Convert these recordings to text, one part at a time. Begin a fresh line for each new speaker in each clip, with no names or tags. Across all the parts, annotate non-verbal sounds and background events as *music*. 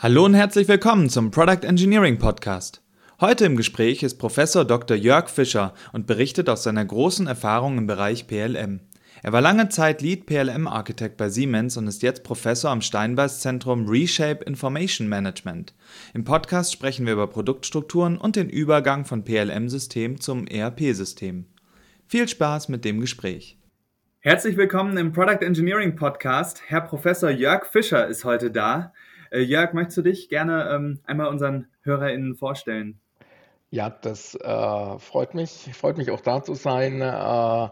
Hallo und herzlich willkommen zum Product Engineering Podcast. Heute im Gespräch ist Professor Dr. Jörg Fischer und berichtet aus seiner großen Erfahrung im Bereich PLM. Er war lange Zeit Lead PLM Architect bei Siemens und ist jetzt Professor am Steinbeis Zentrum Reshape Information Management. Im Podcast sprechen wir über Produktstrukturen und den Übergang von PLM-System zum ERP-System. Viel Spaß mit dem Gespräch. Herzlich willkommen im Product Engineering Podcast. Herr Professor Jörg Fischer ist heute da. Äh, Jörg, möchtest du dich gerne ähm, einmal unseren HörerInnen vorstellen?
Ja, das äh, freut mich. Freut mich auch da zu sein. Äh,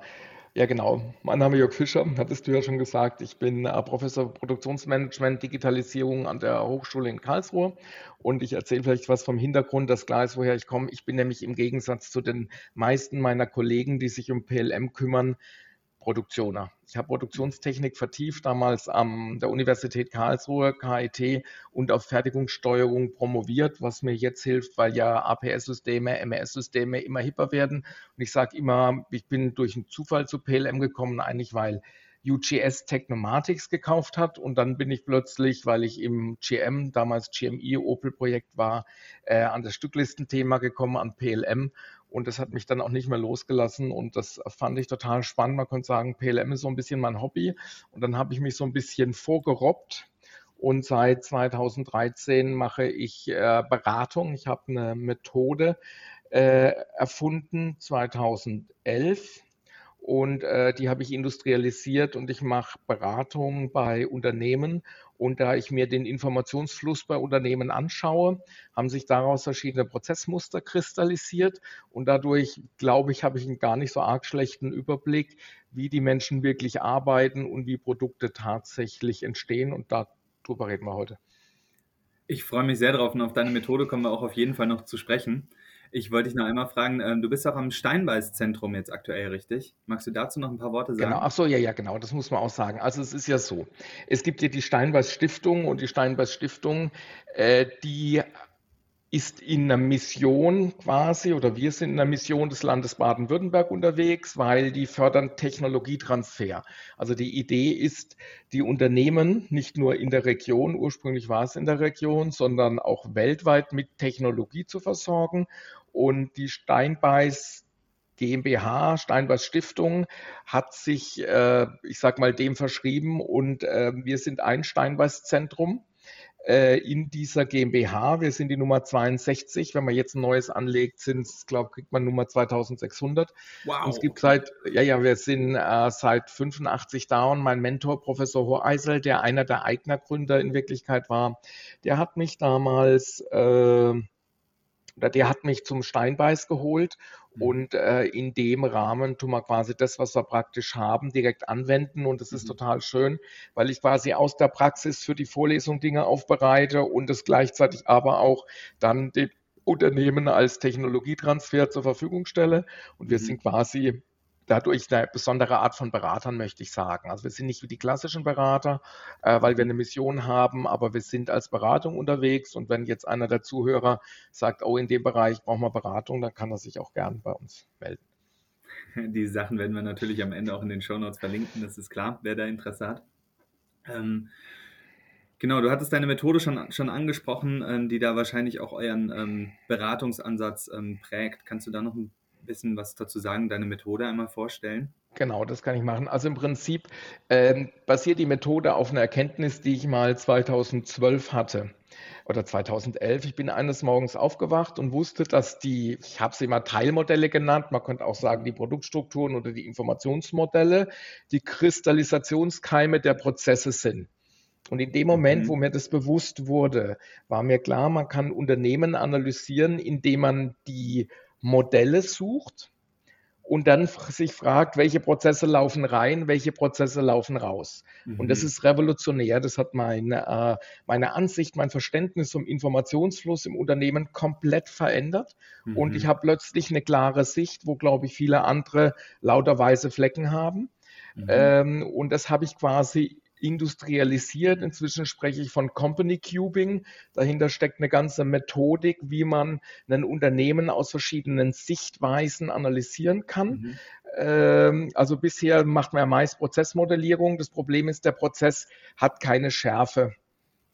ja, genau. Mein Name ist Jörg Fischer, hattest du ja schon gesagt. Ich bin äh, Professor Produktionsmanagement, Digitalisierung an der Hochschule in Karlsruhe. Und ich erzähle vielleicht was vom Hintergrund, dass klar ist, woher ich komme. Ich bin nämlich im Gegensatz zu den meisten meiner Kollegen, die sich um PLM kümmern, Produktioner. Ich habe Produktionstechnik vertieft, damals an der Universität Karlsruhe, KIT und auf Fertigungssteuerung promoviert, was mir jetzt hilft, weil ja APS-Systeme, MES-Systeme immer hipper werden. Und ich sage immer, ich bin durch einen Zufall zu PLM gekommen, eigentlich weil UGS Technomatics gekauft hat und dann bin ich plötzlich, weil ich im GM, damals GMI Opel-Projekt war, äh, an das Stücklistenthema gekommen, an PLM und das hat mich dann auch nicht mehr losgelassen und das fand ich total spannend. Man könnte sagen, PLM ist so ein bisschen mein Hobby. Und dann habe ich mich so ein bisschen vorgerobbt. Und seit 2013 mache ich äh, Beratung. Ich habe eine Methode äh, erfunden, 2011 und äh, die habe ich industrialisiert und ich mache Beratung bei Unternehmen. Und da ich mir den Informationsfluss bei Unternehmen anschaue, haben sich daraus verschiedene Prozessmuster kristallisiert. Und dadurch, glaube ich, habe ich einen gar nicht so arg schlechten Überblick, wie die Menschen wirklich arbeiten und wie Produkte tatsächlich entstehen. Und darüber reden wir heute.
Ich freue mich sehr drauf und auf deine Methode kommen wir auch auf jeden Fall noch zu sprechen. Ich wollte dich noch einmal fragen, ähm, du bist auch am Steinbeiß-Zentrum jetzt aktuell, richtig? Magst du dazu noch ein paar Worte sagen?
Genau, ach so, ja, ja, genau, das muss man auch sagen. Also es ist ja so, es gibt ja die Steinbeiß-Stiftung und die Steinbeiß-Stiftung, äh, die ist in einer Mission quasi, oder wir sind in einer Mission des Landes Baden-Württemberg unterwegs, weil die fördern Technologietransfer. Also die Idee ist, die Unternehmen nicht nur in der Region, ursprünglich war es in der Region, sondern auch weltweit mit Technologie zu versorgen und die Steinbeiß GmbH, Steinbeiß Stiftung, hat sich, äh, ich sag mal, dem verschrieben und äh, wir sind ein Steinbeiß-Zentrum äh, in dieser GmbH. Wir sind die Nummer 62. Wenn man jetzt ein neues anlegt, sind es, glaube kriegt man Nummer 2600. Wow. Und es gibt seit, ja, ja, wir sind äh, seit 85 da und mein Mentor, Professor Hoheisel, der einer der Eignergründer in Wirklichkeit war, der hat mich damals äh, oder der hat mich zum Steinbeiß geholt mhm. und äh, in dem Rahmen tun wir quasi das, was wir praktisch haben, direkt anwenden und das ist mhm. total schön, weil ich quasi aus der Praxis für die Vorlesung Dinge aufbereite und es gleichzeitig aber auch dann den Unternehmen als Technologietransfer zur Verfügung stelle und wir mhm. sind quasi dadurch eine besondere Art von Beratern, möchte ich sagen. Also wir sind nicht wie die klassischen Berater, äh, weil wir eine Mission haben, aber wir sind als Beratung unterwegs. Und wenn jetzt einer der Zuhörer sagt, oh, in dem Bereich brauchen wir Beratung, dann kann er sich auch gern bei uns melden. *laughs*
Die Sachen werden wir natürlich am Ende auch in den Show Notes verlinken, das ist klar, wer da Interesse hat. Ähm, genau, du hattest deine Methode schon, schon angesprochen, ähm, die da wahrscheinlich auch euren ähm, Beratungsansatz ähm, prägt. Kannst du da noch ein bisschen was dazu sagen, deine Methode einmal vorstellen?
Genau, das kann ich machen. Also im Prinzip ähm, basiert die Methode auf einer Erkenntnis, die ich mal 2012 hatte oder 2011. Ich bin eines Morgens aufgewacht und wusste, dass die, ich habe sie immer Teilmodelle genannt, man könnte auch sagen die Produktstrukturen oder die Informationsmodelle, die Kristallisationskeime der Prozesse sind. Und in dem Moment, mhm. wo mir das bewusst wurde, war mir klar, man kann Unternehmen analysieren, indem man die Modelle sucht und dann sich fragt, welche Prozesse laufen rein, welche Prozesse laufen raus. Mhm. Und das mhm. ist revolutionär. Das hat meine, äh, meine Ansicht, mein Verständnis zum Informationsfluss im Unternehmen komplett verändert. Mhm. Und ich habe plötzlich eine klare Sicht, wo, glaube ich, viele andere lauter weiße Flecken haben. Mhm. Ähm, und das habe ich quasi industrialisiert. Inzwischen spreche ich von Company Cubing. Dahinter steckt eine ganze Methodik, wie man ein Unternehmen aus verschiedenen Sichtweisen analysieren kann. Mhm. Ähm, also bisher macht man ja meist Prozessmodellierung. Das Problem ist, der Prozess hat keine Schärfe.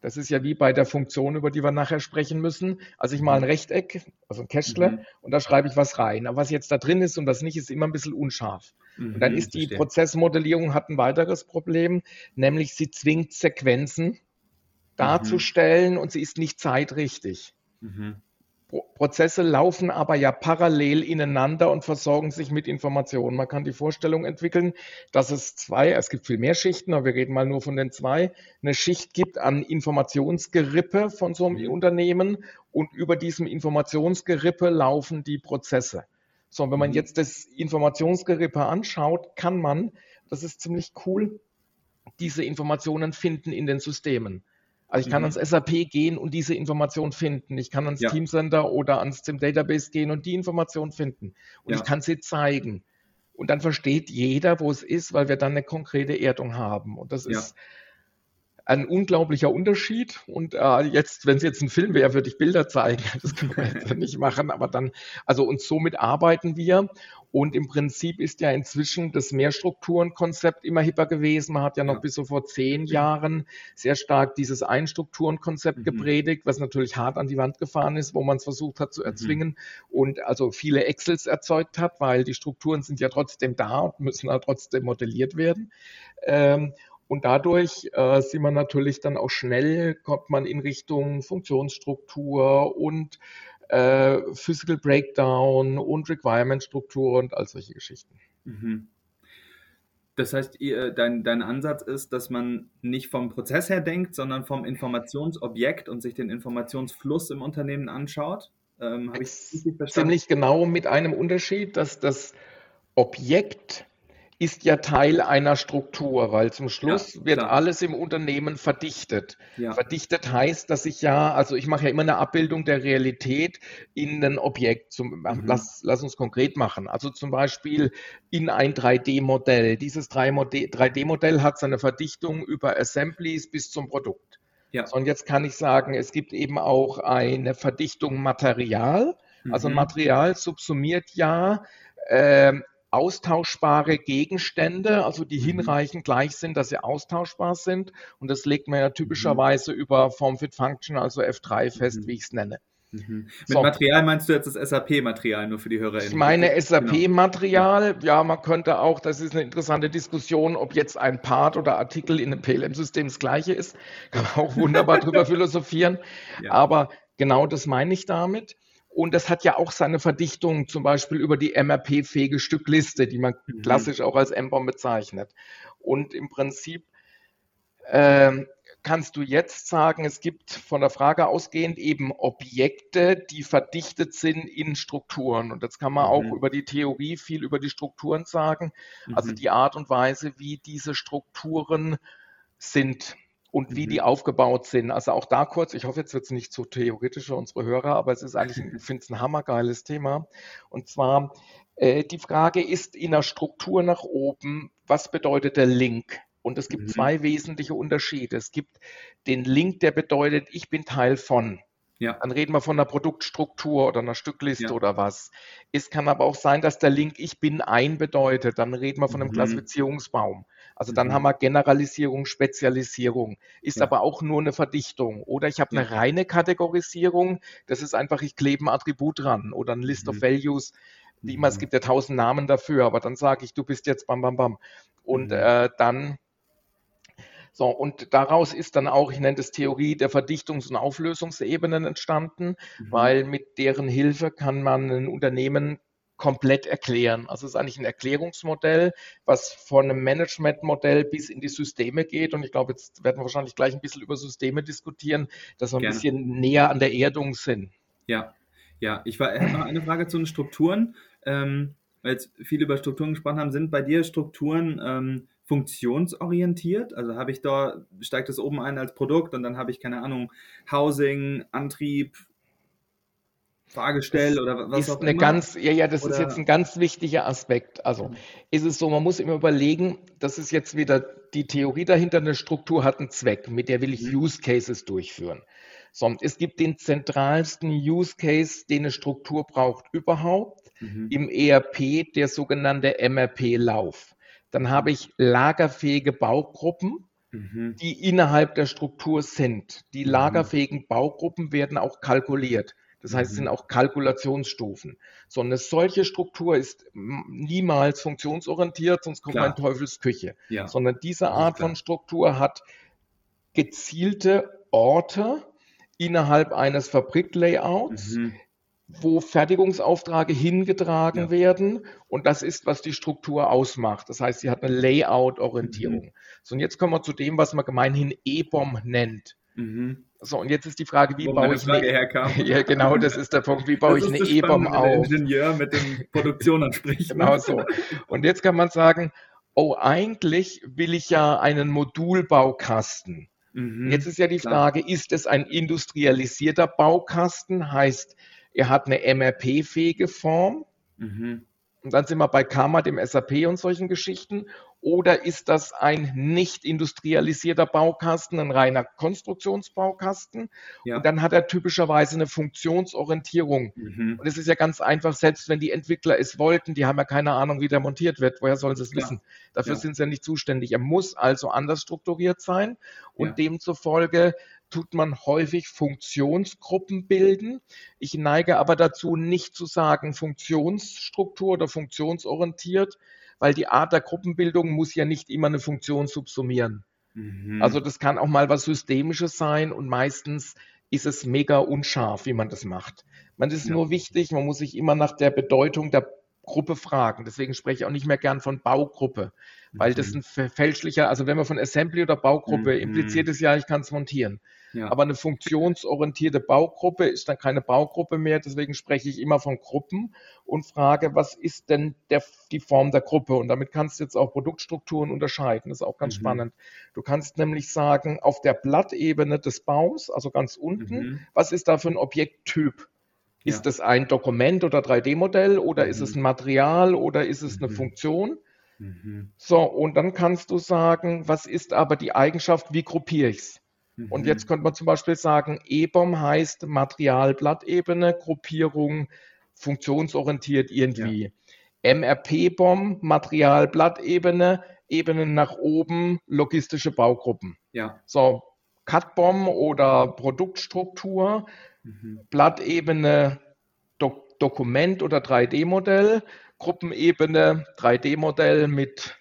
Das ist ja wie bei der Funktion, über die wir nachher sprechen müssen. Also ich mal ein Rechteck, also ein Kästle, mhm. und da schreibe ich was rein. Aber was jetzt da drin ist und was nicht, ist immer ein bisschen unscharf. Mhm, und dann ist die verstehe. Prozessmodellierung hat ein weiteres Problem, nämlich sie zwingt Sequenzen darzustellen mhm. und sie ist nicht zeitrichtig. Mhm. Prozesse laufen aber ja parallel ineinander und versorgen sich mit Informationen. Man kann die Vorstellung entwickeln, dass es zwei, es gibt viel mehr Schichten, aber wir reden mal nur von den zwei, eine Schicht gibt an Informationsgerippe von so einem mhm. Unternehmen und über diesem Informationsgerippe laufen die Prozesse. So, und wenn man mhm. jetzt das Informationsgerippe anschaut, kann man, das ist ziemlich cool, diese Informationen finden in den Systemen. Also ich kann mhm. ans SAP gehen und diese Information finden. Ich kann ans ja. Teamcenter oder ans SIM Database gehen und die Information finden. Und ja. ich kann sie zeigen. Und dann versteht jeder, wo es ist, weil wir dann eine konkrete Erdung haben. Und das ja. ist ein unglaublicher Unterschied. Und äh, jetzt, wenn es jetzt ein Film wäre, würde ich Bilder zeigen. *laughs* Das können wir jetzt nicht machen, aber dann, also und somit arbeiten wir. Und im Prinzip ist ja inzwischen das Mehrstrukturenkonzept immer hipper gewesen. Man hat ja noch ja. bis so vor zehn Jahren sehr stark dieses Einstrukturenkonzept mhm. gepredigt, was natürlich hart an die Wand gefahren ist, wo man es versucht hat zu mhm. erzwingen mhm. und also viele Excels erzeugt hat, weil die Strukturen sind ja trotzdem da und müssen halt trotzdem modelliert werden. Ähm, und dadurch äh, sieht man natürlich dann auch schnell, kommt man in Richtung Funktionsstruktur und äh, Physical Breakdown und Requirement-Struktur und all solche Geschichten. Mhm.
Das heißt, ihr, dein, dein Ansatz ist, dass man nicht vom Prozess her denkt, sondern vom Informationsobjekt und sich den Informationsfluss im Unternehmen anschaut.
Ähm, Habe ich richtig verstanden? Ziemlich genau mit einem Unterschied, dass das Objekt ist ja Teil einer Struktur, weil zum Schluss ja, wird alles im Unternehmen verdichtet. Ja. Verdichtet heißt, dass ich ja, also ich mache ja immer eine Abbildung der Realität in ein Objekt. Zum, mhm. lass, lass uns konkret machen. Also zum Beispiel in ein 3D-Modell. Dieses 3D-Modell hat seine Verdichtung über Assemblies bis zum Produkt. Ja. und jetzt kann ich sagen, es gibt eben auch eine Verdichtung Material. Also mhm. Material subsumiert ja äh, austauschbare Gegenstände, also die mhm. hinreichend gleich sind, dass sie austauschbar sind. Und das legt man ja mhm. typischerweise mhm. über Form-Fit-Function, also F3 fest, mhm. wie ich es nenne.
Mhm. Mit so. Material meinst du jetzt das SAP-Material, nur für die HörerInnen?
Ich meine SAP-Material, genau. ja, man könnte auch, das ist eine interessante Diskussion, ob jetzt ein Part oder Artikel in einem PLM-System das gleiche ist. Kann man auch wunderbar drüber *laughs* philosophieren. Ja. Aber genau das meine ich damit. Und das hat ja auch seine Verdichtung, zum Beispiel über die MRP-fähige Stückliste, die man mhm. klassisch auch als M-Bomb bezeichnet. Und im Prinzip äh, kannst du jetzt sagen, es gibt von der Frage ausgehend eben Objekte, die verdichtet sind in Strukturen. Und jetzt kann man mhm. auch über die Theorie viel über die Strukturen sagen, also mhm. also die Art und Weise, wie diese Strukturen sind und wie mhm. die aufgebaut sind. Also auch da kurz, ich hoffe, jetzt wird es nicht zu theoretisch für unsere Hörer, aber es ist eigentlich, *laughs* ich finde es ein hammergeiles Thema. Und zwar, äh, die Frage ist in der Struktur nach oben, was bedeutet der Link? Und es gibt mhm. zwei wesentliche Unterschiede. Es gibt den Link, der bedeutet, ich bin Teil von. Ja. Dann reden wir von einer Produktstruktur oder einer Stückliste ja. oder was. Es kann aber auch sein, dass der Link Ich bin ein bedeutet. Dann reden wir von einem mhm. Klassifizierungsbaum. Also dann mhm. haben wir Generalisierung, Spezialisierung. Ist ja. aber auch nur eine Verdichtung. Oder ich habe eine reine Kategorisierung. Das ist einfach, ich klebe ein Attribut dran oder ein List mhm. of Values. Wie immer, es mhm. gibt ja tausend Namen dafür, aber dann sage ich, du bist jetzt bam, bam, bam. Und mhm. äh, dann so, und daraus ist dann auch, ich nenne das Theorie der Verdichtungs- und Auflösungsebenen entstanden, mhm. weil mit deren Hilfe kann man ein Unternehmen komplett erklären. Also es ist eigentlich ein Erklärungsmodell, was von einem Managementmodell bis in die Systeme geht. Und ich glaube, jetzt werden wir wahrscheinlich gleich ein bisschen über Systeme diskutieren, dass wir ein Gerne. bisschen näher an der Erdung sind.
Ja, ja. Ich habe noch eine Frage zu den Strukturen. Ähm, weil jetzt viele über Strukturen gesprochen haben, sind bei dir Strukturen ähm, funktionsorientiert? Also habe ich da, steigt das oben ein als Produkt und dann habe ich, keine Ahnung, Housing, Antrieb, Fahrgestell oder was
ist auch eine immer? Ganz, ja, ja, das oder? ist jetzt ein ganz wichtiger Aspekt. Also mhm. ist es so, man muss immer überlegen, das ist jetzt wieder die Theorie dahinter, eine Struktur hat einen Zweck, mit der will ich mhm. Use Cases durchführen. So, es gibt den zentralsten Use Case, den eine Struktur braucht überhaupt mhm. im ERP, der sogenannte MRP-Lauf. Dann habe ich lagerfähige Baugruppen. mhm. die innerhalb der Struktur sind. Die mhm. lagerfähigen Baugruppen werden auch kalkuliert. Das heißt, es sind mhm. auch Kalkulationsstufen. So eine solche Struktur ist niemals funktionsorientiert, sonst kommt klar. man in Teufelsküche. Ja. Sondern diese Art von Struktur hat gezielte Orte innerhalb eines Fabriklayouts, mhm wo Fertigungsaufträge hingetragen ja. werden. Und das ist, was die Struktur ausmacht. Das heißt, sie hat eine Layout-Orientierung. Mhm. So, und jetzt kommen wir zu dem, was man gemeinhin E-Bomb nennt. Mhm. So, und jetzt ist die Frage, wie Wo baue ich
Frage eine. *laughs*
Ja, genau, das ist der Punkt. Wie baue das ich eine E-Bomb auf? Der
Ingenieur mit dem Produktion anspricht.
genau so. Und jetzt kann man sagen, oh, eigentlich will ich ja einen Modulbaukasten. Mhm, jetzt ist ja die Frage, klar. ist es ein industrialisierter Baukasten? Heißt, er hat eine MRP-fähige Form. Mhm. Und dann sind wir bei Karma, dem SAP und solchen Geschichten. Oder ist das ein nicht industrialisierter Baukasten, ein reiner Konstruktionsbaukasten? Ja. Und dann hat er typischerweise eine Funktionsorientierung. Mhm. Und es ist ja ganz einfach, selbst wenn die Entwickler es wollten, die haben ja keine Ahnung, wie der montiert wird. Woher sollen sie es wissen? Dafür ja. sind sie ja nicht zuständig. Er muss also anders strukturiert sein und demzufolge tut man häufig Funktionsgruppen bilden. Ich neige aber dazu, nicht zu sagen Funktionsstruktur oder funktionsorientiert, weil die Art der Gruppenbildung muss ja nicht immer eine Funktion subsumieren. Mhm. Also das kann auch mal was Systemisches sein und meistens ist es mega unscharf, wie man das macht. Man ist ja. nur wichtig, man muss sich immer nach der Bedeutung der Gruppe fragen. Deswegen spreche ich auch nicht mehr gern von Baugruppe, weil mhm. das ein fälschlicher, also wenn man von Assembly oder Baugruppe mhm. impliziert es ja, ich kann es montieren. Ja. Aber eine funktionsorientierte Baugruppe ist dann keine Baugruppe mehr. Deswegen spreche ich immer von Gruppen und frage, was ist denn der, die Form der Gruppe? Und damit kannst du jetzt auch Produktstrukturen unterscheiden. Das ist auch ganz mhm. spannend. Du kannst nämlich sagen, auf der Blattebene des Baums, also ganz unten, mhm. was ist da für ein Objekttyp? Ist ja. das ein Dokument oder 3D-Modell oder mhm. ist es mhm. ein Material oder ist es eine mhm. Funktion? Mhm. So, und dann kannst du sagen, was ist aber die Eigenschaft, wie gruppiere ich es? Und jetzt könnte man zum Beispiel sagen, EBOM heißt Materialblattebene, Gruppierung, funktionsorientiert irgendwie. Ja. MRP-BOM, Materialblattebene, Ebenen nach oben, logistische Baugruppen. Ja. So, CAD-BOM oder Produktstruktur, mhm. Blattebene, Do Dokument oder 3D-Modell, Gruppenebene, 3D-Modell mit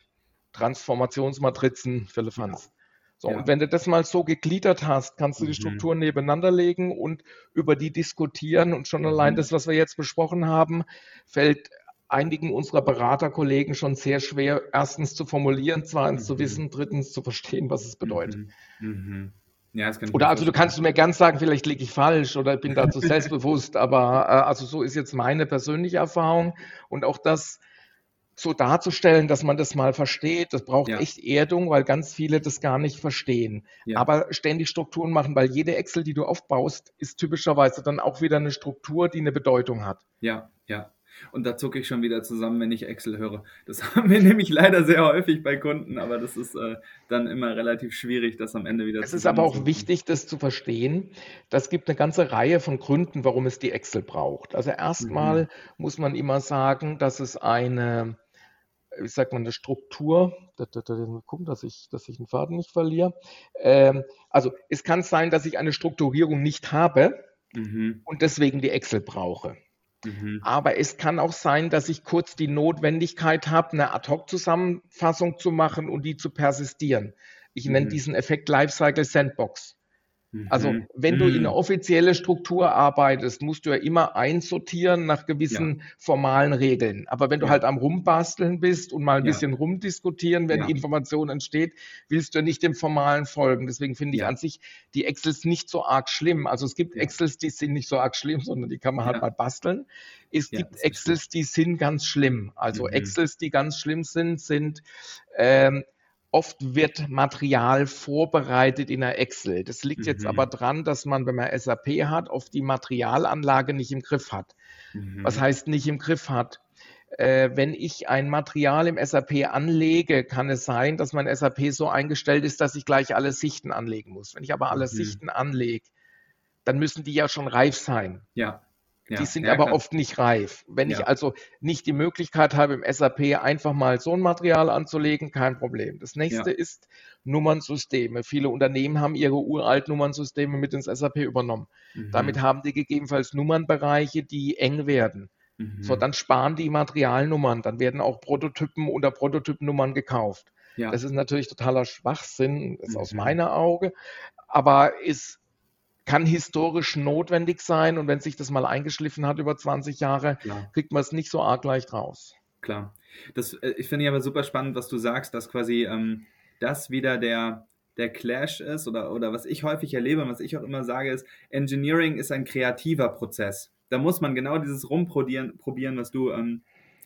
Transformationsmatrizen für Lefanz. So, ja. und wenn du das mal so gegliedert hast, kannst du die mhm. Strukturen nebeneinander legen und über die diskutieren. Und schon allein mhm. das, was wir jetzt besprochen haben, fällt einigen unserer Beraterkollegen schon sehr schwer, erstens zu formulieren, zweitens mhm. zu wissen, drittens zu verstehen, was es bedeutet. Mhm. Ja, oder also du kannst mir gern sagen, vielleicht liege ich falsch oder bin dazu *laughs* selbstbewusst, aber äh, also so ist jetzt meine persönliche Erfahrung und auch das so darzustellen, dass man das mal versteht, das braucht ja. echt Erdung, weil ganz viele das gar nicht verstehen. Ja. Aber ständig Strukturen machen, weil jede Excel, die du aufbaust, ist typischerweise dann auch wieder eine Struktur, die eine Bedeutung hat.
Ja, ja. Und da zucke ich schon wieder zusammen, wenn ich Excel höre. Das *laughs* haben wir nämlich leider sehr häufig bei Kunden, aber das ist äh, dann immer relativ schwierig, das am Ende wieder
zu Es ist aber auch wichtig, das zu verstehen. Das gibt eine ganze Reihe von Gründen, warum es die Excel braucht. Also erstmal mhm. muss man immer sagen, dass es eine wie sagt man, eine Struktur, da, da, da, gucken, dass ich, dass ich den Faden nicht verliere. Ähm, also es kann sein, dass ich eine Strukturierung nicht habe mhm. und deswegen die Excel brauche. Mhm. Aber es kann auch sein, dass ich kurz die Notwendigkeit habe, eine Ad-Hoc-Zusammenfassung zu machen und die zu persistieren. Ich mhm. nenne diesen Effekt Lifecycle Sandbox. Also mhm. wenn du in eine mhm. offizielle Struktur arbeitest, musst du ja immer einsortieren nach gewissen ja. formalen Regeln. Aber wenn du ja. halt am Rumbasteln bist und mal ein ja. bisschen rumdiskutieren, wenn Information entsteht, willst du ja nicht dem Formalen folgen. Deswegen finde ich an sich die Excels nicht so arg schlimm. Also es gibt Excels, die sind nicht so arg schlimm, sondern die kann man halt mal basteln. Es gibt Excels, die sind ganz schlimm. Also mhm. Excels, die ganz schlimm sind, sind ähm, Oft wird Material vorbereitet in der Excel. Das liegt mhm. jetzt aber dran, dass man, wenn man SAP hat, oft die Materialanlage nicht im Griff hat. Mhm. Was heißt nicht im Griff hat? Äh, wenn ich ein Material im SAP anlege, kann es sein, dass mein SAP so eingestellt ist, dass ich gleich alle Sichten anlegen muss. Wenn ich aber alle mhm. Sichten anlege, dann müssen die ja schon reif sein.
Ja.
Ja, die sind ja, aber klar. oft nicht reif. Wenn ja. ich also nicht die Möglichkeit habe, im SAP einfach mal so ein Material anzulegen, kein Problem. Das nächste ist, Nummernsysteme. Viele Unternehmen haben ihre uralten Nummernsysteme mit ins SAP übernommen. Mhm. Damit haben die gegebenenfalls Nummernbereiche, die eng werden. Mhm. So, dann sparen die Materialnummern, dann werden auch Prototypen unter Prototypnummern gekauft. Das ist natürlich totaler Schwachsinn, ist mhm. aus meiner Auge, aber ist kann historisch notwendig sein und wenn sich das mal eingeschliffen hat über 20 Jahre, Klar. kriegt man es nicht so arg leicht raus.
Klar. Das, äh, ich finde aber super spannend, was du sagst, dass quasi ähm, das wieder der, der Clash ist oder, oder was ich häufig erlebe und was ich auch immer sage, ist, Engineering ist ein kreativer Prozess. Da muss man genau dieses rumprobieren, probieren, was du ähm,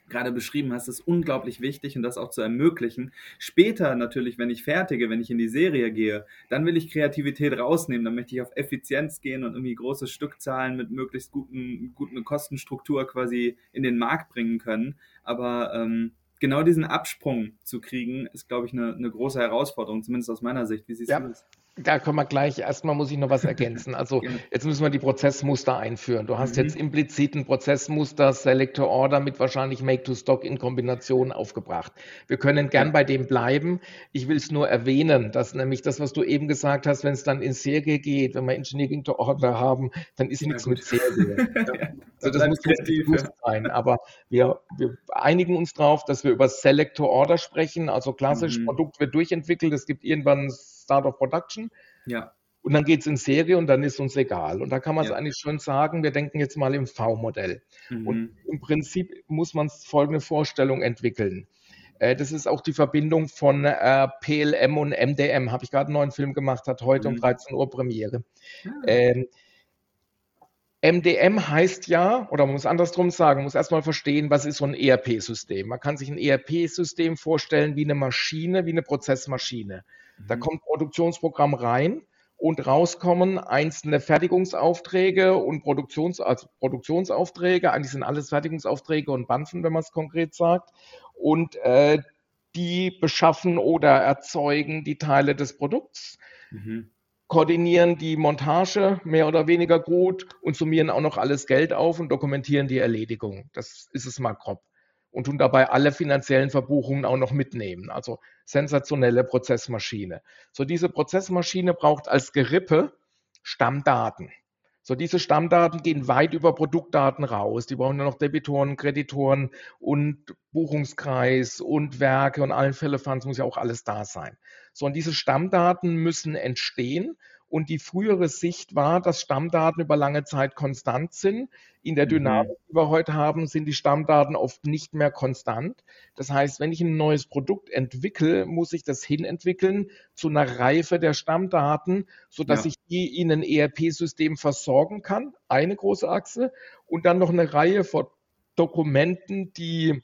gerade beschrieben hast, ist unglaublich wichtig und das auch zu ermöglichen. Später natürlich, wenn ich fertige, wenn ich in die Serie gehe, dann will ich Kreativität rausnehmen, dann möchte ich auf Effizienz gehen und irgendwie große Stückzahlen mit möglichst guten, guten Kostenstruktur quasi in den Markt bringen können. Aber ähm, genau diesen Absprung zu kriegen, ist, glaube ich, eine, eine große Herausforderung, zumindest aus meiner Sicht. Wie siehst ja. du das?
Da kommen wir gleich. Erstmal muss ich noch was *laughs* ergänzen. Also jetzt müssen wir die Prozessmuster einführen. Du hast mhm. jetzt implizit ein Prozessmuster Selector Order mit wahrscheinlich Make to Stock in Kombination aufgebracht. Wir können gern bei dem bleiben. Ich will es nur erwähnen, dass nämlich das, was du eben gesagt hast, wenn es dann in Serie geht, wenn wir Engineering to Order haben, dann ist ja, nichts gut. mit Serie. *laughs* ja. Also das muss bewusst sein. Aber wir, wir, einigen uns darauf, dass wir über Selector Order sprechen. Also klassisch mhm. Produkt wird durchentwickelt. Es gibt irgendwann Start of Production. Ja. Und dann geht es in Serie und dann ist uns egal. Und da kann man es ja. eigentlich schon sagen, wir denken jetzt mal im V-Modell. Mhm. Und im Prinzip muss man folgende Vorstellung entwickeln. Äh, das ist auch die Verbindung von äh, PLM und MDM. Habe ich gerade einen neuen Film gemacht, hat heute mhm. um 13 Uhr Premiere. Ah. Ähm, MDM heißt ja, oder man muss andersrum sagen, man muss erstmal verstehen, was ist so ein ERP-System. Man kann sich ein ERP-System vorstellen wie eine Maschine, wie eine Prozessmaschine. Da mhm. kommt Produktionsprogramm rein und rauskommen einzelne Fertigungsaufträge und Produktions, also Produktionsaufträge. Eigentlich sind alles Fertigungsaufträge und Banfen, wenn man es konkret sagt. Und äh, die beschaffen oder erzeugen die Teile des Produkts, mhm. koordinieren die Montage mehr oder weniger gut und summieren auch noch alles Geld auf und dokumentieren die Erledigung. Das ist es mal grob und tun dabei alle finanziellen Verbuchungen auch noch mitnehmen. Also sensationelle Prozessmaschine. So diese Prozessmaschine braucht als Gerippe Stammdaten. So diese Stammdaten gehen weit über Produktdaten raus. Die brauchen nur noch Debitoren, Kreditoren und Buchungskreis und Werke und allen Fälle Funds muss ja auch alles da sein. So und diese Stammdaten müssen entstehen und die frühere Sicht war, dass Stammdaten über lange Zeit konstant sind. In der mhm. Dynamik, die wir heute haben, sind die Stammdaten oft nicht mehr konstant. Das heißt, wenn ich ein neues Produkt entwickle, muss ich das hinentwickeln zu einer Reife der Stammdaten, sodass ja. ich die in ein ERP-System versorgen kann. Eine große Achse. Und dann noch eine Reihe von Dokumenten, die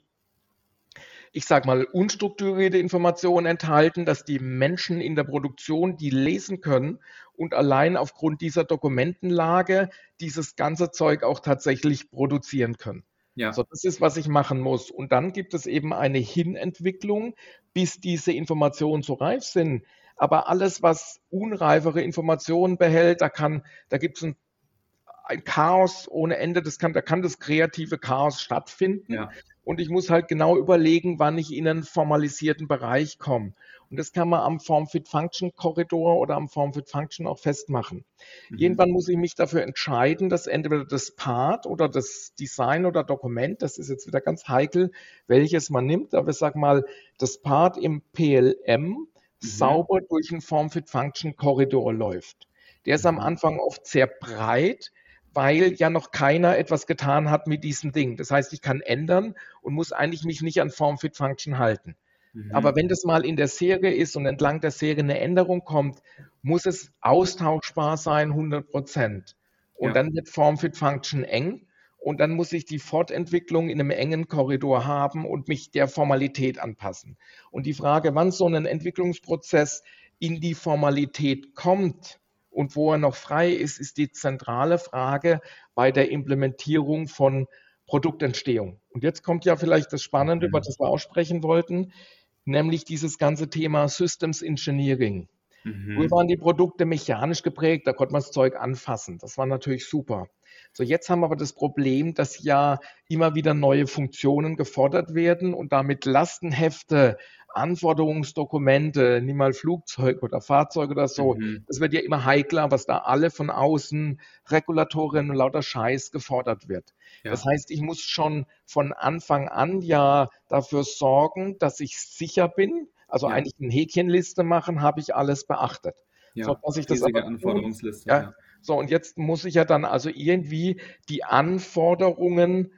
ich sage mal, unstrukturierte Informationen enthalten, dass die Menschen in der Produktion die lesen können und allein aufgrund dieser Dokumentenlage dieses ganze Zeug auch tatsächlich produzieren können. Ja. So, das ist, was ich machen muss. Und dann gibt es eben eine Hinentwicklung, bis diese Informationen so reif sind. Aber alles, was unreifere Informationen behält, da kann, da gibt es ein ein Chaos ohne Ende, das kann, da kann das kreative Chaos stattfinden. Ja. Und ich muss halt genau überlegen, wann ich in einen formalisierten Bereich komme. Und das kann man am Form-Fit-Function-Korridor oder am Form-Fit-Function auch festmachen. Mhm. Irgendwann muss ich mich dafür entscheiden, dass entweder das Part oder das Design oder Dokument, das ist jetzt wieder ganz heikel, welches man nimmt, aber ich sage mal, das Part im PLM mhm. sauber durch einen Form-Fit-Function-Korridor läuft. Der ist am mhm. Anfang oft sehr breit, weil ja noch keiner etwas getan hat mit diesem Ding. Das heißt, ich kann ändern und muss eigentlich mich nicht an Form Fit Function halten. Mhm. Aber wenn das mal in der Serie ist und entlang der Serie eine Änderung kommt, muss es austauschbar sein, 100 Prozent. Und ja. dann wird Form Fit Function eng. Und dann muss ich die Fortentwicklung in einem engen Korridor haben und mich der Formalität anpassen. Und die Frage, wann so ein Entwicklungsprozess in die Formalität kommt, und wo er noch frei ist, ist die zentrale Frage bei der Implementierung von Produktentstehung. Und jetzt kommt ja vielleicht das Spannende, über das wir auch sprechen wollten, nämlich dieses ganze Thema Systems Engineering. Mhm. Früher waren die Produkte mechanisch geprägt, da konnte man das Zeug anfassen. Das war natürlich super. So, jetzt haben wir aber das Problem, dass ja immer wieder neue Funktionen gefordert werden und damit Lastenhefte, Anforderungsdokumente, nimm mal Flugzeug oder Fahrzeug oder so, mhm. das wird ja immer heikler, was da alle von außen, Regulatorien und lauter Scheiß gefordert wird. Ja. Das heißt, ich muss schon von Anfang an ja dafür sorgen, dass ich sicher bin, also ja. eigentlich eine Häkchenliste machen, habe ich alles beachtet.
Ja, so, dass ich das aber, Anforderungsliste.
Ja, ja. So, und jetzt muss ich ja dann also irgendwie die Anforderungen,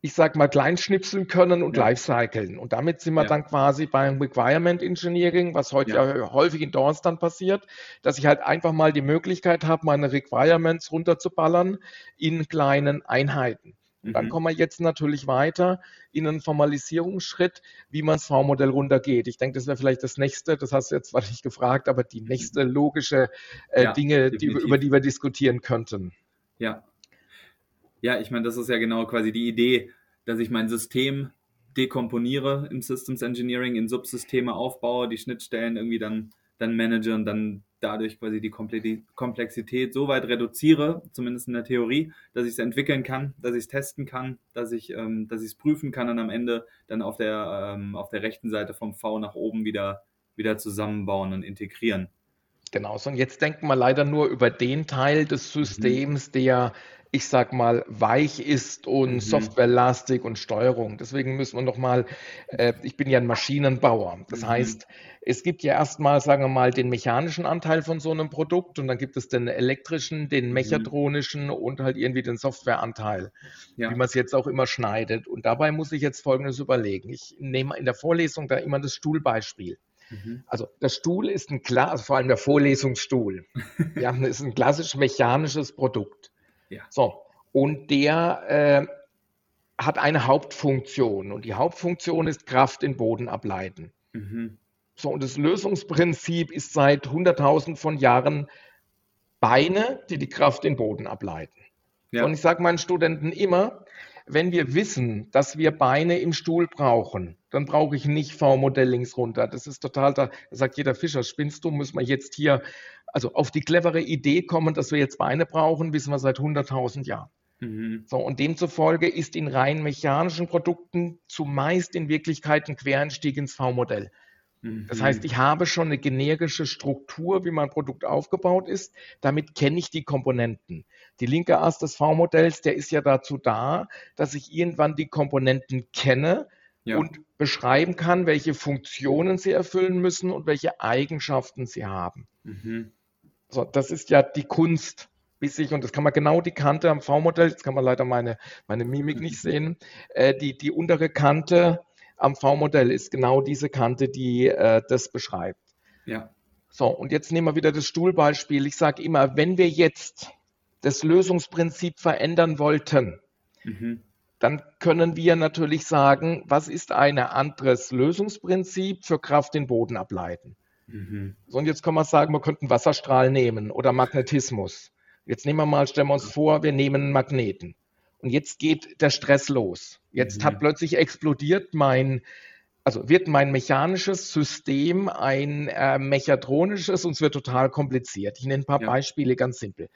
ich sag mal, kleinschnipseln können und ja. lifecyclen. Und damit sind wir ja. dann quasi beim Requirement Engineering, was heute ja. ja häufig in Dorns dann passiert, dass ich halt einfach mal die Möglichkeit habe, meine Requirements runterzuballern in kleinen Einheiten. Und dann mhm. kommen wir jetzt natürlich weiter in einen Formalisierungsschritt, wie man das V-Modell runtergeht. Ich denke, das wäre vielleicht das nächste, das hast du jetzt zwar nicht gefragt, aber die nächste logische äh, ja, Dinge, die, über die wir diskutieren könnten.
Ja. Ja, ich meine, das ist ja genau quasi die Idee, dass ich mein System dekomponiere im Systems Engineering, in Subsysteme aufbaue, die Schnittstellen irgendwie dann, dann manage und dann dadurch quasi die Komplexität so weit reduziere, zumindest in der Theorie, dass ich es entwickeln kann, dass ich es testen kann, dass ich ähm, dass ich es prüfen kann und am Ende dann auf der ähm, auf der rechten Seite vom V nach oben wieder wieder zusammenbauen und integrieren.
Genau, so und jetzt denken wir leider nur über den Teil des mhm. Systems, mhm. der ich sag mal, weich ist und mhm. softwarelastig und Steuerung. Deswegen müssen wir nochmal, äh, ich bin ja ein Maschinenbauer. Das mhm. heißt, es gibt ja erstmal, sagen wir mal, den mechanischen Anteil von so einem Produkt und dann gibt es den elektrischen, den mhm. mechatronischen mhm. und halt irgendwie den Softwareanteil, ja. wie man es jetzt auch immer schneidet. Und dabei muss ich jetzt Folgendes überlegen. Ich nehme in der Vorlesung da immer das Stuhlbeispiel. Mhm. Also der Stuhl ist ein klar, also vor allem der Vorlesungsstuhl. *laughs* ja, ist ein klassisch mechanisches Produkt. Ja. So, und der äh, hat eine Hauptfunktion und die Hauptfunktion ist Kraft in Boden ableiten. Mhm. So, und das Lösungsprinzip ist seit 100.000 von Jahren Beine, die die Kraft in Boden ableiten. Ja. Und ich sage meinen Studenten immer, wenn wir wissen, dass wir Beine im Stuhl brauchen, dann brauche ich nicht V-Modell links runter. Das ist total, da sagt jeder Fischer, spinnst du, müssen wir jetzt hier, also auf die clevere Idee kommen, dass wir jetzt Beine brauchen, wissen wir seit 100.000 Jahren. Mhm. So, und demzufolge ist in rein mechanischen Produkten zumeist in Wirklichkeit ein Quereinstieg ins V-Modell. Das heißt, mhm. ich habe schon eine generische Struktur, wie mein Produkt aufgebaut ist. Damit kenne ich die Komponenten. Die linke Ast des V-Modells, der ist ja dazu da, dass ich irgendwann die Komponenten kenne ja. und beschreiben kann, welche Funktionen sie erfüllen müssen und welche Eigenschaften sie haben. Mhm. So, das ist ja die Kunst bis ich, und das kann man genau die Kante am V-Modell, jetzt kann man leider meine, meine Mimik nicht sehen, äh, die, die untere Kante am V-Modell ist genau diese Kante, die äh, das beschreibt. Ja. So, und jetzt nehmen wir wieder das Stuhlbeispiel. Ich sage immer, wenn wir jetzt das Lösungsprinzip verändern wollten, mhm. dann können wir natürlich sagen, was ist ein anderes Lösungsprinzip für Kraft in Boden ableiten. Mhm. So, und jetzt kann man sagen, wir könnten Wasserstrahl nehmen oder Magnetismus. Jetzt nehmen wir mal, stellen wir uns vor, wir nehmen einen Magneten. Und jetzt geht der Stress los. Jetzt mhm. hat plötzlich explodiert mein, also wird mein mechanisches System ein äh, mechatronisches und es wird total kompliziert. Ich nenne ein paar ja. Beispiele ganz simpel.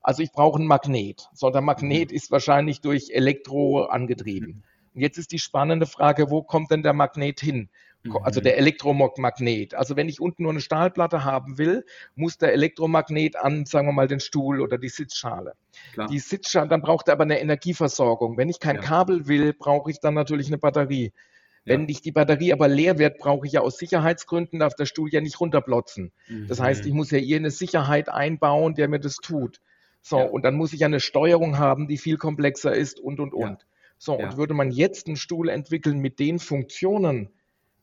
Also ich brauche einen Magnet. So, der Magnet mhm. ist wahrscheinlich durch Elektro angetrieben. Mhm. Und jetzt ist die spannende Frage, wo kommt denn der Magnet hin? Also der mhm. Elektromagnet. Also wenn ich unten nur eine Stahlplatte haben will, muss der Elektromagnet an, sagen wir mal, den Stuhl oder die Sitzschale. Klar. Die Sitzschale, dann braucht er aber eine Energieversorgung. Wenn ich kein ja. Kabel will, brauche ich dann natürlich eine Batterie. Wenn nicht die Batterie aber leer wird, brauche ich ja aus Sicherheitsgründen, darf der Stuhl ja nicht runterplotzen. Mhm. Das heißt, ich muss ja hier eine Sicherheit einbauen, der mir das tut. So, ja. und dann muss ich eine Steuerung haben, die viel komplexer ist und, und, und. So, und würde man jetzt einen Stuhl entwickeln mit den Funktionen,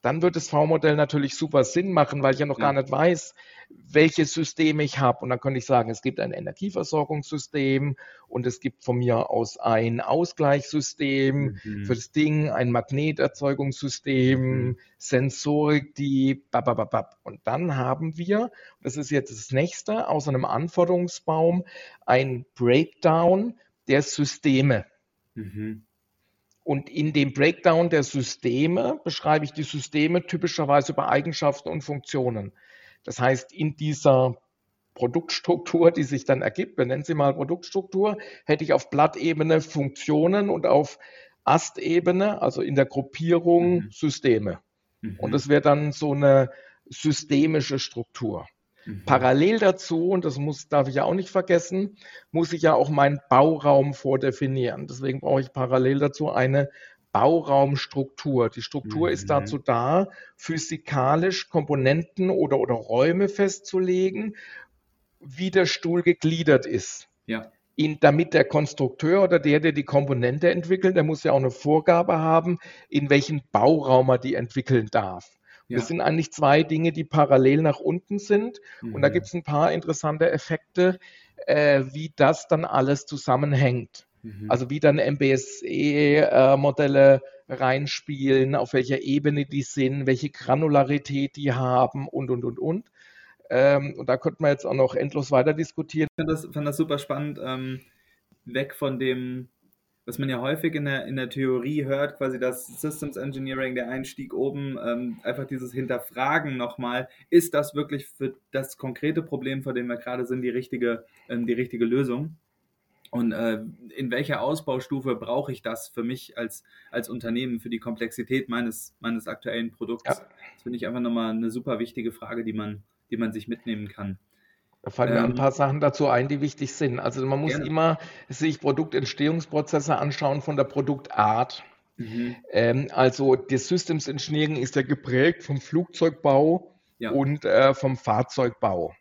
dann wird das V-Modell natürlich super Sinn machen, weil ich ja noch ja. gar nicht weiß, welches System ich habe. Und dann könnte ich sagen, es gibt ein Energieversorgungssystem und es gibt von mir aus ein Ausgleichssystem mhm. für das Ding, ein Magneterzeugungssystem, mhm. Sensorik, die babababab. Und dann haben wir, das ist jetzt das nächste, aus einem Anforderungsbaum ein Breakdown der Systeme. Mhm. Und in dem Breakdown der Systeme beschreibe ich die Systeme typischerweise über Eigenschaften und Funktionen. Das heißt, in dieser Produktstruktur, die sich dann ergibt, wir nennen sie mal Produktstruktur, hätte ich auf Blattebene Funktionen und auf Astebene, also in der Gruppierung, mhm. Systeme. Mhm. Und das wäre dann so eine systemische Struktur. Mhm. Parallel dazu, und das muss, darf ich ja auch nicht vergessen, muss ich ja auch meinen Bauraum vordefinieren. Deswegen brauche ich parallel dazu eine Bauraumstruktur. Die Struktur mhm. ist dazu da, physikalisch Komponenten oder, oder Räume festzulegen, wie der Stuhl gegliedert ist. Ja. In, damit der Konstrukteur oder der, der die Komponente entwickelt, der muss ja auch eine Vorgabe haben, in welchen Bauraum er die entwickeln darf. Ja. Das sind eigentlich zwei Dinge, die parallel nach unten sind. Mhm. Und da mhm. gibt es ein paar interessante Effekte, äh, wie das dann alles zusammenhängt. Mhm. Also wie dann MBSE-Modelle reinspielen, auf welcher Ebene die sind, welche Granularität die haben und, und, und, und. Ähm, und da könnte man jetzt auch noch endlos weiter diskutieren.
Ich fand das, fand das super spannend, ähm, weg von dem was man ja häufig in der, in der Theorie hört, quasi das Systems Engineering, der Einstieg oben, ähm, einfach dieses Hinterfragen nochmal, ist das wirklich für das konkrete Problem, vor dem wir gerade sind, die richtige, ähm, die richtige Lösung? Und äh, in welcher Ausbaustufe brauche ich das für mich als, als Unternehmen, für die Komplexität meines, meines aktuellen Produkts? Ja. Das finde ich einfach nochmal eine super wichtige Frage, die man, die man sich mitnehmen kann.
Da fallen mir ein ähm, paar Sachen dazu ein, die wichtig sind. Also man muss gerne. immer sich Produktentstehungsprozesse anschauen von der Produktart. Mhm. Ähm, also das Systems Engineering ist ja geprägt vom Flugzeugbau ja. und äh, vom Fahrzeugbau.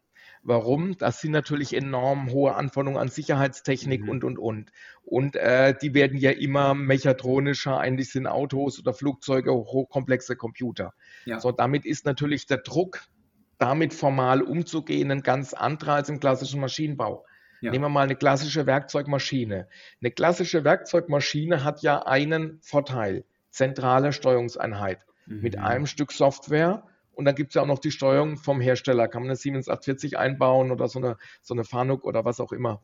Warum? Das sind natürlich enorm hohe Anforderungen an Sicherheitstechnik mhm. und, und, und. Und äh, die werden ja immer mechatronischer. Eigentlich sind Autos oder Flugzeuge hochkomplexe Computer. Ja. So, damit ist natürlich der Druck damit formal umzugehen, ein ganz anderer als im klassischen Maschinenbau. Ja. Nehmen wir mal eine klassische Werkzeugmaschine. Eine klassische Werkzeugmaschine hat ja einen Vorteil, zentrale Steuerungseinheit mhm. mit einem Stück Software und dann gibt es ja auch noch die Steuerung vom Hersteller. Kann man eine Siemens 840 einbauen oder so eine, so eine Fanuc oder was auch immer.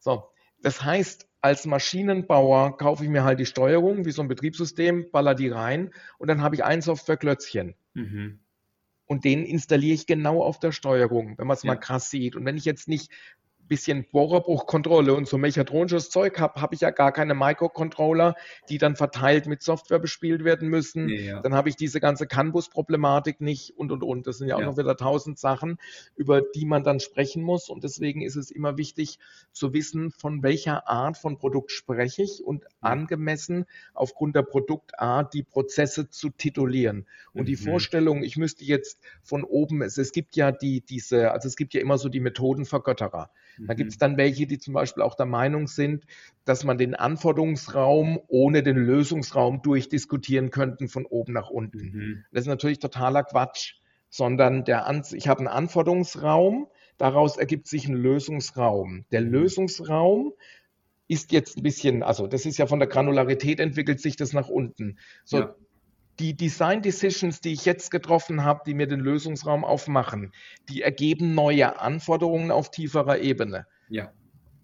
So, das heißt, als Maschinenbauer kaufe ich mir halt die Steuerung wie so ein Betriebssystem, baller die rein und dann habe ich ein Softwareklötzchen. Mhm und den installiere ich genau auf der Steuerung, wenn man es ja. mal krass sieht. Und wenn ich jetzt nicht bisschen Bohrerbruchkontrolle und so mechatronisches Zeug habe, habe ich ja gar keine Microcontroller, die dann verteilt mit Software bespielt werden müssen. Ja. Dann habe ich diese ganze CAN-Bus-Problematik nicht und und und. Das sind ja auch ja. noch wieder tausend Sachen, über die man dann sprechen muss. Und deswegen ist es immer wichtig zu wissen, von welcher Art von Produkt spreche ich und angemessen aufgrund der Produktart die Prozesse zu titulieren. Und mhm. die Vorstellung, ich müsste jetzt von oben, es, es gibt ja die, diese, also es gibt ja immer so die Methodenvergötterer. Da gibt es mhm. dann welche, die zum Beispiel auch der Meinung sind, dass man den Anforderungsraum ohne den Lösungsraum durchdiskutieren könnten von oben nach unten. Mhm. Das ist natürlich totaler Quatsch, sondern der An ich habe einen Anforderungsraum, daraus ergibt sich ein Lösungsraum. Der mhm. Lösungsraum ist jetzt ein bisschen, also das ist ja von der Granularität entwickelt sich das nach unten. So, ja die Design Decisions, die ich jetzt getroffen habe, die mir den Lösungsraum aufmachen, die ergeben neue Anforderungen auf tieferer Ebene. Ja.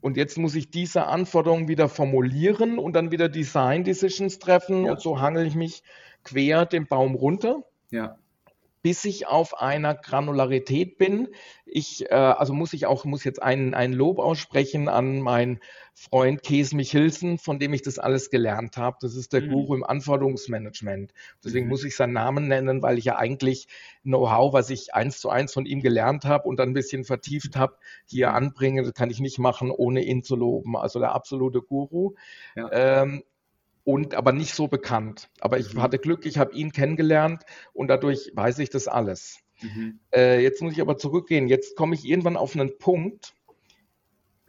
Und jetzt muss ich diese Anforderungen wieder formulieren und dann wieder Design Decisions treffen ja. und so hangel ich mich quer den Baum runter. Ja bis ich auf einer Granularität bin. Ich, äh, also muss ich auch, muss jetzt ein, ein Lob aussprechen an meinen Freund Kees Michelsen, von dem ich das alles gelernt habe. Das ist der mhm. Guru im Anforderungsmanagement. Deswegen mhm. muss ich seinen Namen nennen, weil ich ja eigentlich Know-how, was ich eins zu eins von ihm gelernt habe und dann ein bisschen vertieft habe, hier mhm. anbringe. Das kann ich nicht machen, ohne ihn zu loben. Also der absolute Guru. Ja. Ähm, und aber nicht so bekannt. Aber ich mhm. hatte Glück, ich habe ihn kennengelernt und dadurch weiß ich das alles. Mhm. Äh, jetzt muss ich aber zurückgehen. Jetzt komme ich irgendwann auf einen Punkt,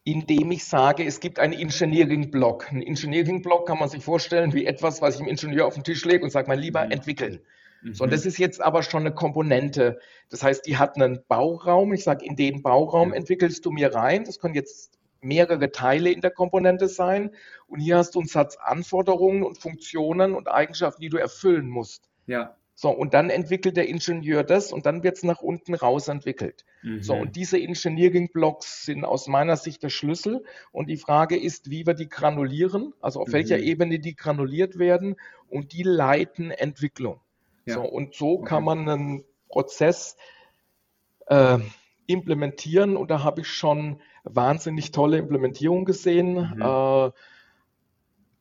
in dem ich sage, es gibt einen Engineering-Block. Ein Engineering-Block kann man sich vorstellen wie etwas, was ich dem Ingenieur auf den Tisch lege und sage, mein Lieber, mhm. entwickeln. Mhm. So, und das ist jetzt aber schon eine Komponente. Das heißt, die hat einen Bauraum. Ich sage, in den Bauraum entwickelst du mir rein. Das können jetzt mehrere Teile in der Komponente sein. Und hier hast du einen Satz Anforderungen und Funktionen und Eigenschaften, die du erfüllen musst. Ja. So, und dann entwickelt der Ingenieur das und dann wird es nach unten raus entwickelt. Mhm. So, und diese Engineering-Blocks sind aus meiner Sicht der Schlüssel. Und die Frage ist, wie wir die granulieren, also auf mhm. welcher Ebene die granuliert werden und die leiten Entwicklung. Ja. So, und so okay. kann man einen Prozess äh, implementieren und da habe ich schon wahnsinnig tolle Implementierungen gesehen. Mhm. Äh,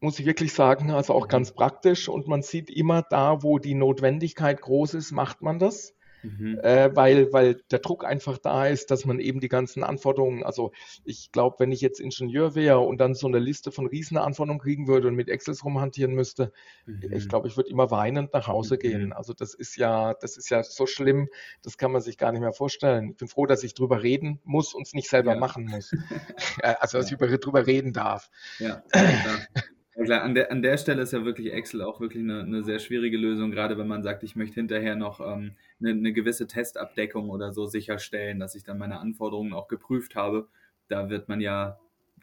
muss ich wirklich sagen, also auch ganz praktisch und man sieht immer da, wo die Notwendigkeit groß ist, macht man das. Mhm. Äh, weil, weil der Druck einfach da ist, dass man eben die ganzen Anforderungen, also ich glaube, wenn ich jetzt Ingenieur wäre und dann so eine Liste von Riesenanforderungen kriegen würde und mit Excels rumhantieren müsste, mhm. ich glaube, ich würde immer weinend nach Hause mhm. gehen. Also das ist ja, das ist ja so schlimm, das kann man sich gar nicht mehr vorstellen. Ich bin froh, dass ich drüber reden muss und es nicht selber ja. machen muss. *laughs* also dass ja. ich drüber reden darf.
Ja, ja klar, an der, an der Stelle ist ja wirklich Excel auch wirklich eine, eine sehr schwierige Lösung, gerade wenn man sagt, ich möchte hinterher noch ähm, eine, eine gewisse Testabdeckung oder so sicherstellen, dass ich dann meine Anforderungen auch geprüft habe. Da wird man ja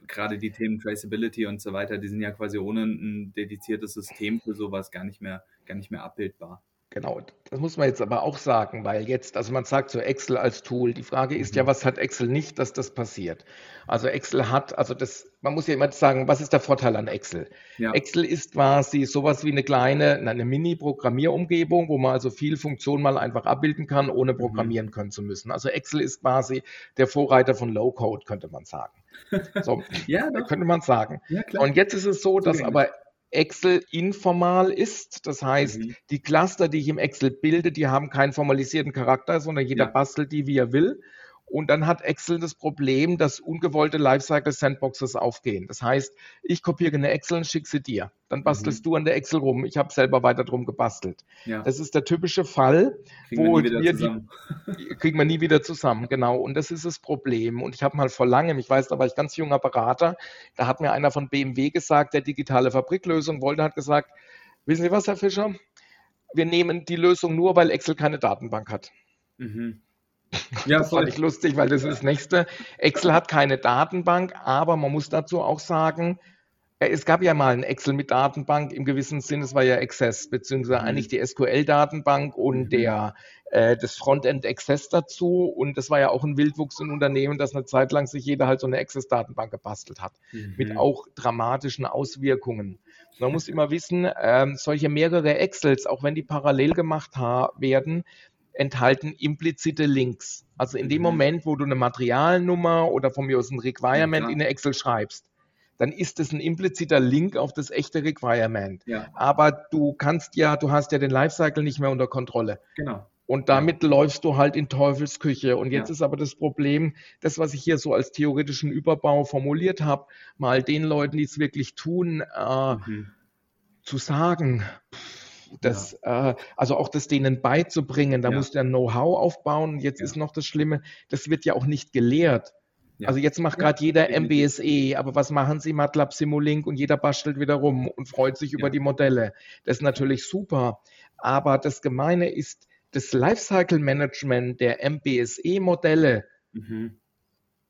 gerade die Themen Traceability und so weiter, die sind ja quasi ohne ein dediziertes System für sowas gar nicht mehr, gar nicht mehr abbildbar.
Genau, das muss man jetzt aber auch sagen, weil jetzt, also man sagt so Excel als Tool. Die Frage ist ja, mhm. was hat Excel nicht, dass das passiert? Also Excel hat, also das, man muss ja immer sagen, was ist der Vorteil an Excel? Ja. Excel ist quasi sowas wie eine kleine, eine Mini-Programmierumgebung, wo man also viel Funktion mal einfach abbilden kann, ohne mhm. programmieren können zu müssen. Also Excel ist quasi der Vorreiter von Low-Code, könnte man sagen. So, *laughs* ja, könnte man sagen. Ja, Und jetzt ist es so, dass aber Excel informal ist. Das heißt, mhm. die Cluster, die ich im Excel bilde, die haben keinen formalisierten Charakter, sondern jeder ja. bastelt die, wie er will. Und dann hat Excel das Problem, dass ungewollte Lifecycle-Sandboxes aufgehen. Das heißt, ich kopiere eine Excel und schicke sie dir. Dann bastelst mhm. du an der Excel rum. Ich habe selber weiter drum gebastelt. Ja. Das ist der typische Fall, kriegen wo wir, wir die, *laughs* kriegen wir nie wieder zusammen. Genau. Und das ist das Problem. Und ich habe mal vor langem, ich weiß, da war ich ganz junger Berater, da hat mir einer von BMW gesagt, der digitale Fabriklösung wollte, hat gesagt, wissen Sie was, Herr Fischer? Wir nehmen die Lösung nur, weil Excel keine Datenbank hat. Mhm. Ja, das fand ich lustig, weil das ist das nächste. Excel hat keine Datenbank, aber man muss dazu auch sagen, äh, es gab ja mal ein Excel mit Datenbank im gewissen Sinn, es war ja Access, beziehungsweise mhm. eigentlich die SQL-Datenbank und mhm. der, äh, das Frontend Access dazu. Und das war ja auch ein Wildwuchs in Unternehmen, dass eine Zeit lang sich jeder halt so eine Access-Datenbank gebastelt hat, mhm. mit auch dramatischen Auswirkungen. Man muss immer wissen, äh, solche mehrere Excels, auch wenn die parallel gemacht werden, enthalten implizite Links. Also in dem mhm. Moment, wo du eine Materialnummer oder von mir aus ein Requirement ja, in eine Excel schreibst, dann ist es ein impliziter Link auf das echte Requirement. Ja. Aber du kannst ja, du hast ja den Lifecycle nicht mehr unter Kontrolle. Genau. Und damit ja. läufst du halt in Teufelsküche. Und jetzt ja. ist aber das Problem, das, was ich hier so als theoretischen Überbau formuliert habe, mal den Leuten, die es wirklich tun, äh, mhm. zu sagen, pff, das, ja. äh, also auch das denen beizubringen, da ja. musst du ja Know-how aufbauen. Jetzt ja. ist noch das Schlimme, das wird ja auch nicht gelehrt. Also jetzt macht gerade jeder MBSE, aber was machen sie? MATLAB Simulink und jeder bastelt wieder rum und freut sich über die Modelle. Das ist natürlich super. Aber das Gemeine ist, das Lifecycle Management der MBSE-Modelle mhm.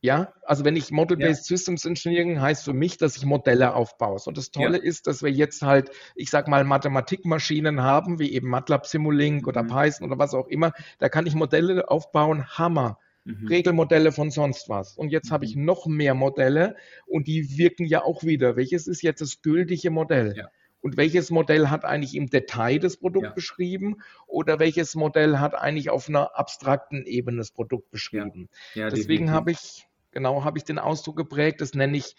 Ja, also wenn ich Model-Based ja. Systems Engineering heißt für mich, dass ich Modelle aufbaue. Und das Tolle ja. ist, dass wir jetzt halt, ich sag mal, Mathematikmaschinen haben, wie eben MATLAB Simulink oder mhm. Python oder was auch immer. Da kann ich Modelle aufbauen, Hammer. Mhm. Regelmodelle von sonst was. Und jetzt mhm. habe ich mhm. noch mehr Modelle und die wirken ja auch wieder. Welches ist jetzt das gültige Modell? Ja. Und welches Modell hat eigentlich im Detail das Produkt ja. beschrieben oder welches Modell hat eigentlich auf einer abstrakten Ebene das Produkt beschrieben? Ja. Deswegen habe ich genau habe ich den Ausdruck geprägt. Das nenne ich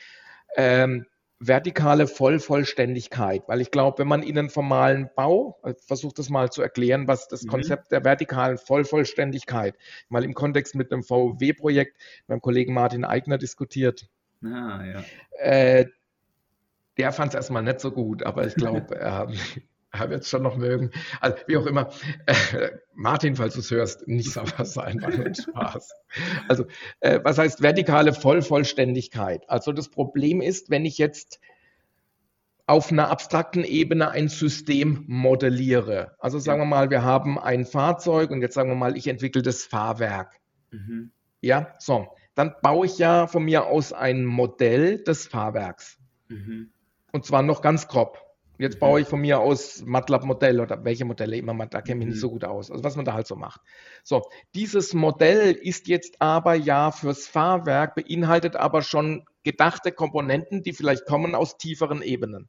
ähm, vertikale Vollvollständigkeit, weil ich glaube, wenn man in einen formalen Bau, äh, versucht das mal zu erklären, was das mhm. Konzept der vertikalen Vollvollständigkeit, mal im Kontext mit einem VW-Projekt beim Kollegen Martin Eigner diskutiert. Ah, ja. Äh, der fand es erstmal nicht so gut, aber ich glaube, *laughs* er, er wird es schon noch mögen. Also, wie auch immer. Äh, Martin, falls du es hörst, nicht so was sein, war nur Spaß. Also, äh, was heißt vertikale Vollvollständigkeit? Also, das Problem ist, wenn ich jetzt auf einer abstrakten Ebene ein System modelliere. Also sagen wir mal, wir haben ein Fahrzeug und jetzt sagen wir mal, ich entwickle das Fahrwerk. Mhm. Ja, so. Dann baue ich ja von mir aus ein Modell des Fahrwerks. Mhm. Und zwar noch ganz grob. Jetzt baue ich von mir aus MATLAB-Modell oder welche Modelle immer man, da kenne ich mich nicht so mhm. gut aus. Also was man da halt so macht. So, dieses Modell ist jetzt aber ja fürs Fahrwerk, beinhaltet aber schon gedachte Komponenten, die vielleicht kommen aus tieferen Ebenen.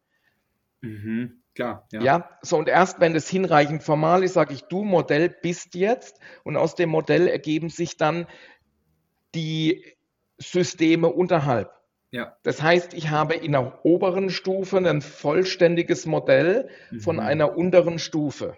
Mhm. Klar, ja. ja. So, und erst wenn das hinreichend formal ist, sage ich, du Modell bist jetzt. Und aus dem Modell ergeben sich dann die Systeme unterhalb. Ja. Das heißt, ich habe in der oberen Stufe ein vollständiges Modell mhm. von einer unteren Stufe.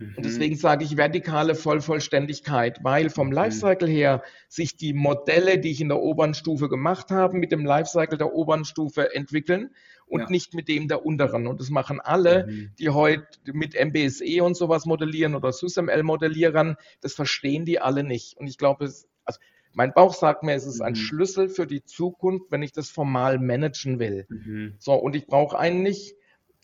Und deswegen mhm. sage ich vertikale Vollvollständigkeit, weil vom Lifecycle her sich die Modelle, die ich in der oberen Stufe gemacht habe, mit dem Lifecycle der oberen Stufe entwickeln und ja. nicht mit dem der unteren. Und das machen alle, mhm. die heute mit MBSE und sowas modellieren oder SysML modellieren, das verstehen die alle nicht. Und ich glaube, also mein Bauch sagt mir, es ist ein mhm. Schlüssel für die Zukunft, wenn ich das formal managen will. Mhm. So, und ich brauche einen nicht,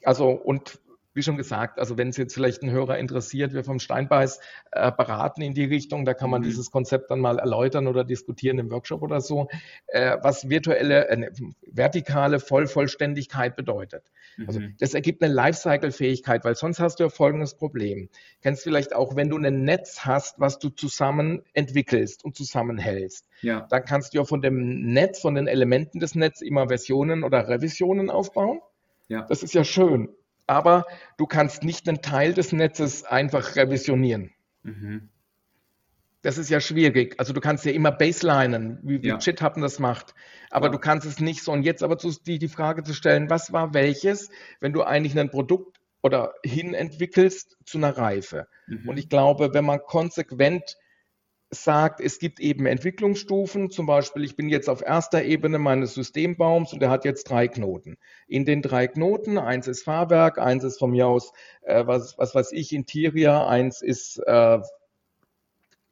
also, und wie schon gesagt, also wenn es jetzt vielleicht ein Hörer interessiert, wir vom Steinbeiß äh, beraten in die Richtung, da kann man mhm. dieses Konzept dann mal erläutern oder diskutieren im Workshop oder so, äh, was virtuelle, äh, vertikale Vollvollständigkeit bedeutet. Also mhm. Also das ergibt eine Lifecycle-Fähigkeit, weil sonst hast du ja folgendes Problem. Kennst vielleicht auch, wenn du ein Netz hast, was du zusammen entwickelst und zusammenhältst, ja. dann kannst du ja von dem Netz, von den Elementen des Netzes immer Versionen oder Revisionen aufbauen. Ja. Das ist ja schön aber du kannst nicht einen Teil des Netzes einfach revisionieren. Mhm. Das ist ja schwierig. Also du kannst ja immer baselinen, wie, wie ja. GitHub das macht. Aber ja. du kannst es nicht so. Und jetzt aber zu, die, die Frage zu stellen, was war welches, wenn du eigentlich ein Produkt oder hin entwickelst zu einer Reife? Mhm. Und ich glaube, wenn man konsequent sagt, es gibt eben Entwicklungsstufen. Zum Beispiel, ich bin jetzt auf erster Ebene meines Systembaums und der hat jetzt drei Knoten. In den drei Knoten, eins ist Fahrwerk, eins ist von mir aus, äh, was, was weiß ich, Interior, eins ist äh,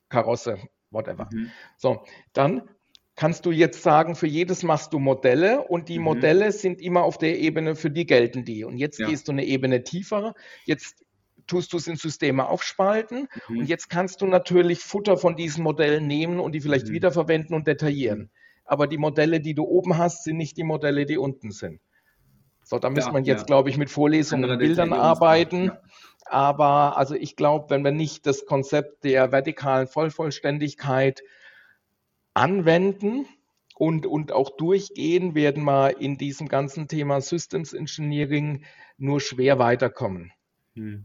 Karosse, whatever. Mhm. So, dann kannst du jetzt sagen, für jedes machst du Modelle und die mhm. Modelle sind immer auf der Ebene, für die gelten die. Und jetzt ja. gehst du eine Ebene tiefer. Jetzt tust du es in Systeme aufspalten mhm. und jetzt kannst du natürlich Futter von diesen Modellen nehmen und die vielleicht mhm. wiederverwenden und detaillieren. Mhm. Aber die Modelle, die du oben hast, sind nicht die Modelle, die unten sind. So, da müsste ja, man jetzt, ja. glaube ich, mit Vorlesungen und Bildern arbeiten. Ja. Aber also ich glaube, wenn wir nicht das Konzept der vertikalen Vollvollständigkeit anwenden und, und auch durchgehen, werden wir in diesem ganzen Thema Systems Engineering nur schwer weiterkommen. Hm.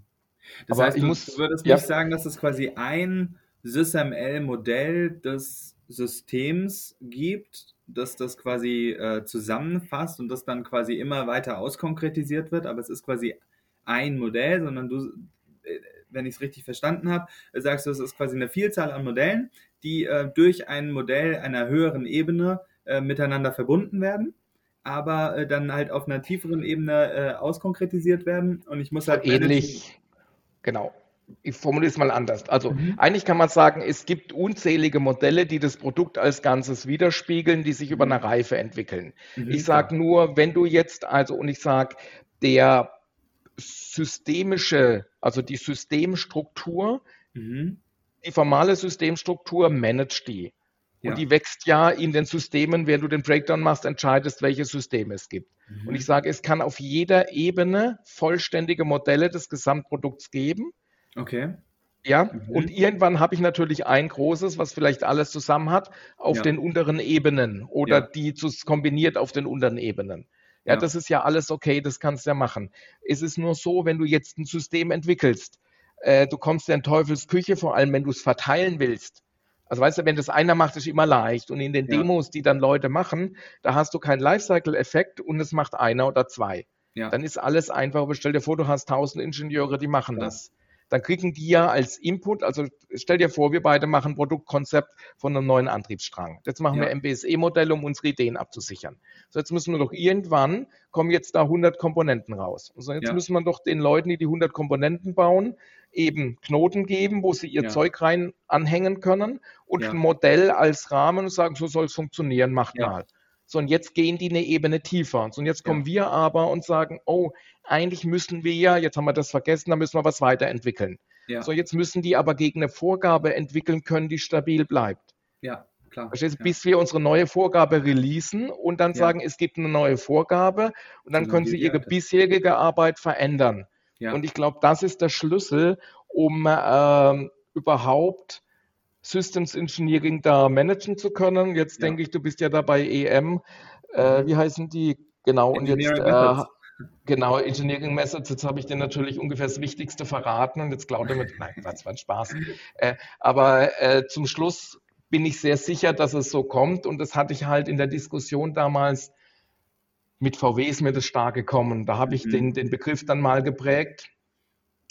Das Aber heißt, ich du muss, würdest ja. nicht sagen, dass es quasi ein SysML-Modell des Systems gibt, das das quasi äh, zusammenfasst und das dann quasi immer weiter auskonkretisiert wird, aber es ist quasi ein Modell, sondern du, äh, wenn ich es richtig verstanden habe, sagst du, es ist quasi eine Vielzahl an Modellen, die äh, durch ein Modell einer höheren Ebene äh, miteinander verbunden werden aber äh, dann halt auf einer tieferen Ebene äh, auskonkretisiert werden. Und ich muss halt
ähnlich, Genau. Ich formuliere es mal anders. Also mhm. eigentlich kann man sagen, es gibt unzählige Modelle, die das Produkt als Ganzes widerspiegeln, die sich über eine Reife entwickeln. Mhm, ich sage nur, wenn du jetzt also, und ich sage, der systemische, also die Systemstruktur, mhm. die formale Systemstruktur managt die. Ja. Und die wächst ja in den Systemen, während du den Breakdown machst, entscheidest, welche Systeme es gibt. Mhm. Und ich sage, es kann auf jeder Ebene vollständige Modelle des Gesamtprodukts geben.
Okay.
Ja, mhm. und irgendwann habe ich natürlich ein großes, was vielleicht alles zusammen hat, auf ja. den unteren Ebenen oder ja. die zu, kombiniert auf den unteren Ebenen. Ja, ja, das ist ja alles okay, das kannst du ja machen. Es ist nur so, wenn du jetzt ein System entwickelst, äh, du kommst ja in Teufels Küche, vor allem wenn du es verteilen willst. Also weißt du, wenn das einer macht, ist immer leicht. Und in den ja. Demos, die dann Leute machen, da hast du keinen Lifecycle-Effekt und es macht einer oder zwei. Ja. Dann ist alles einfach. Aber stell dir vor, du hast tausend Ingenieure, die machen ja. das dann kriegen die ja als Input, also stell dir vor, wir beide machen ein Produktkonzept von einem neuen Antriebsstrang. Jetzt machen ja. wir MBSE-Modelle, um unsere Ideen abzusichern. So, jetzt müssen wir doch irgendwann, kommen jetzt da 100 Komponenten raus. So, jetzt ja. müssen wir doch den Leuten, die die 100 Komponenten bauen, eben Knoten geben, wo sie ihr ja. Zeug rein anhängen können und ein Modell als Rahmen und sagen, so soll es funktionieren, macht mal. So, und jetzt gehen die eine Ebene tiefer. So, und jetzt kommen wir aber und sagen, oh, eigentlich müssen wir ja, jetzt haben wir das vergessen, da müssen wir was weiterentwickeln. Ja. So, jetzt müssen die aber gegen eine Vorgabe entwickeln können, die stabil bleibt.
Ja, klar.
Verstehst ja. bis wir unsere neue Vorgabe releasen und dann ja. sagen, es gibt eine neue Vorgabe und dann können sie ihre bisherige Arbeit verändern. Ja. Und ich glaube, das ist der Schlüssel, um äh, überhaupt Systems Engineering da managen zu können. Jetzt denke ich, du bist ja da bei EM. Äh, mhm. wie heißen die? Genau, und jetzt äh, Genau, Engineering Methods, jetzt habe ich dir natürlich ungefähr das Wichtigste verraten und jetzt klaut er mit, nein, das war ein Spaß. *laughs* Äh, aber äh, zum Schluss bin ich sehr sicher, dass es so kommt und das hatte ich halt in der Diskussion damals mit VW ist mir das stark gekommen. Da habe ich mhm. den, den Begriff dann mal geprägt,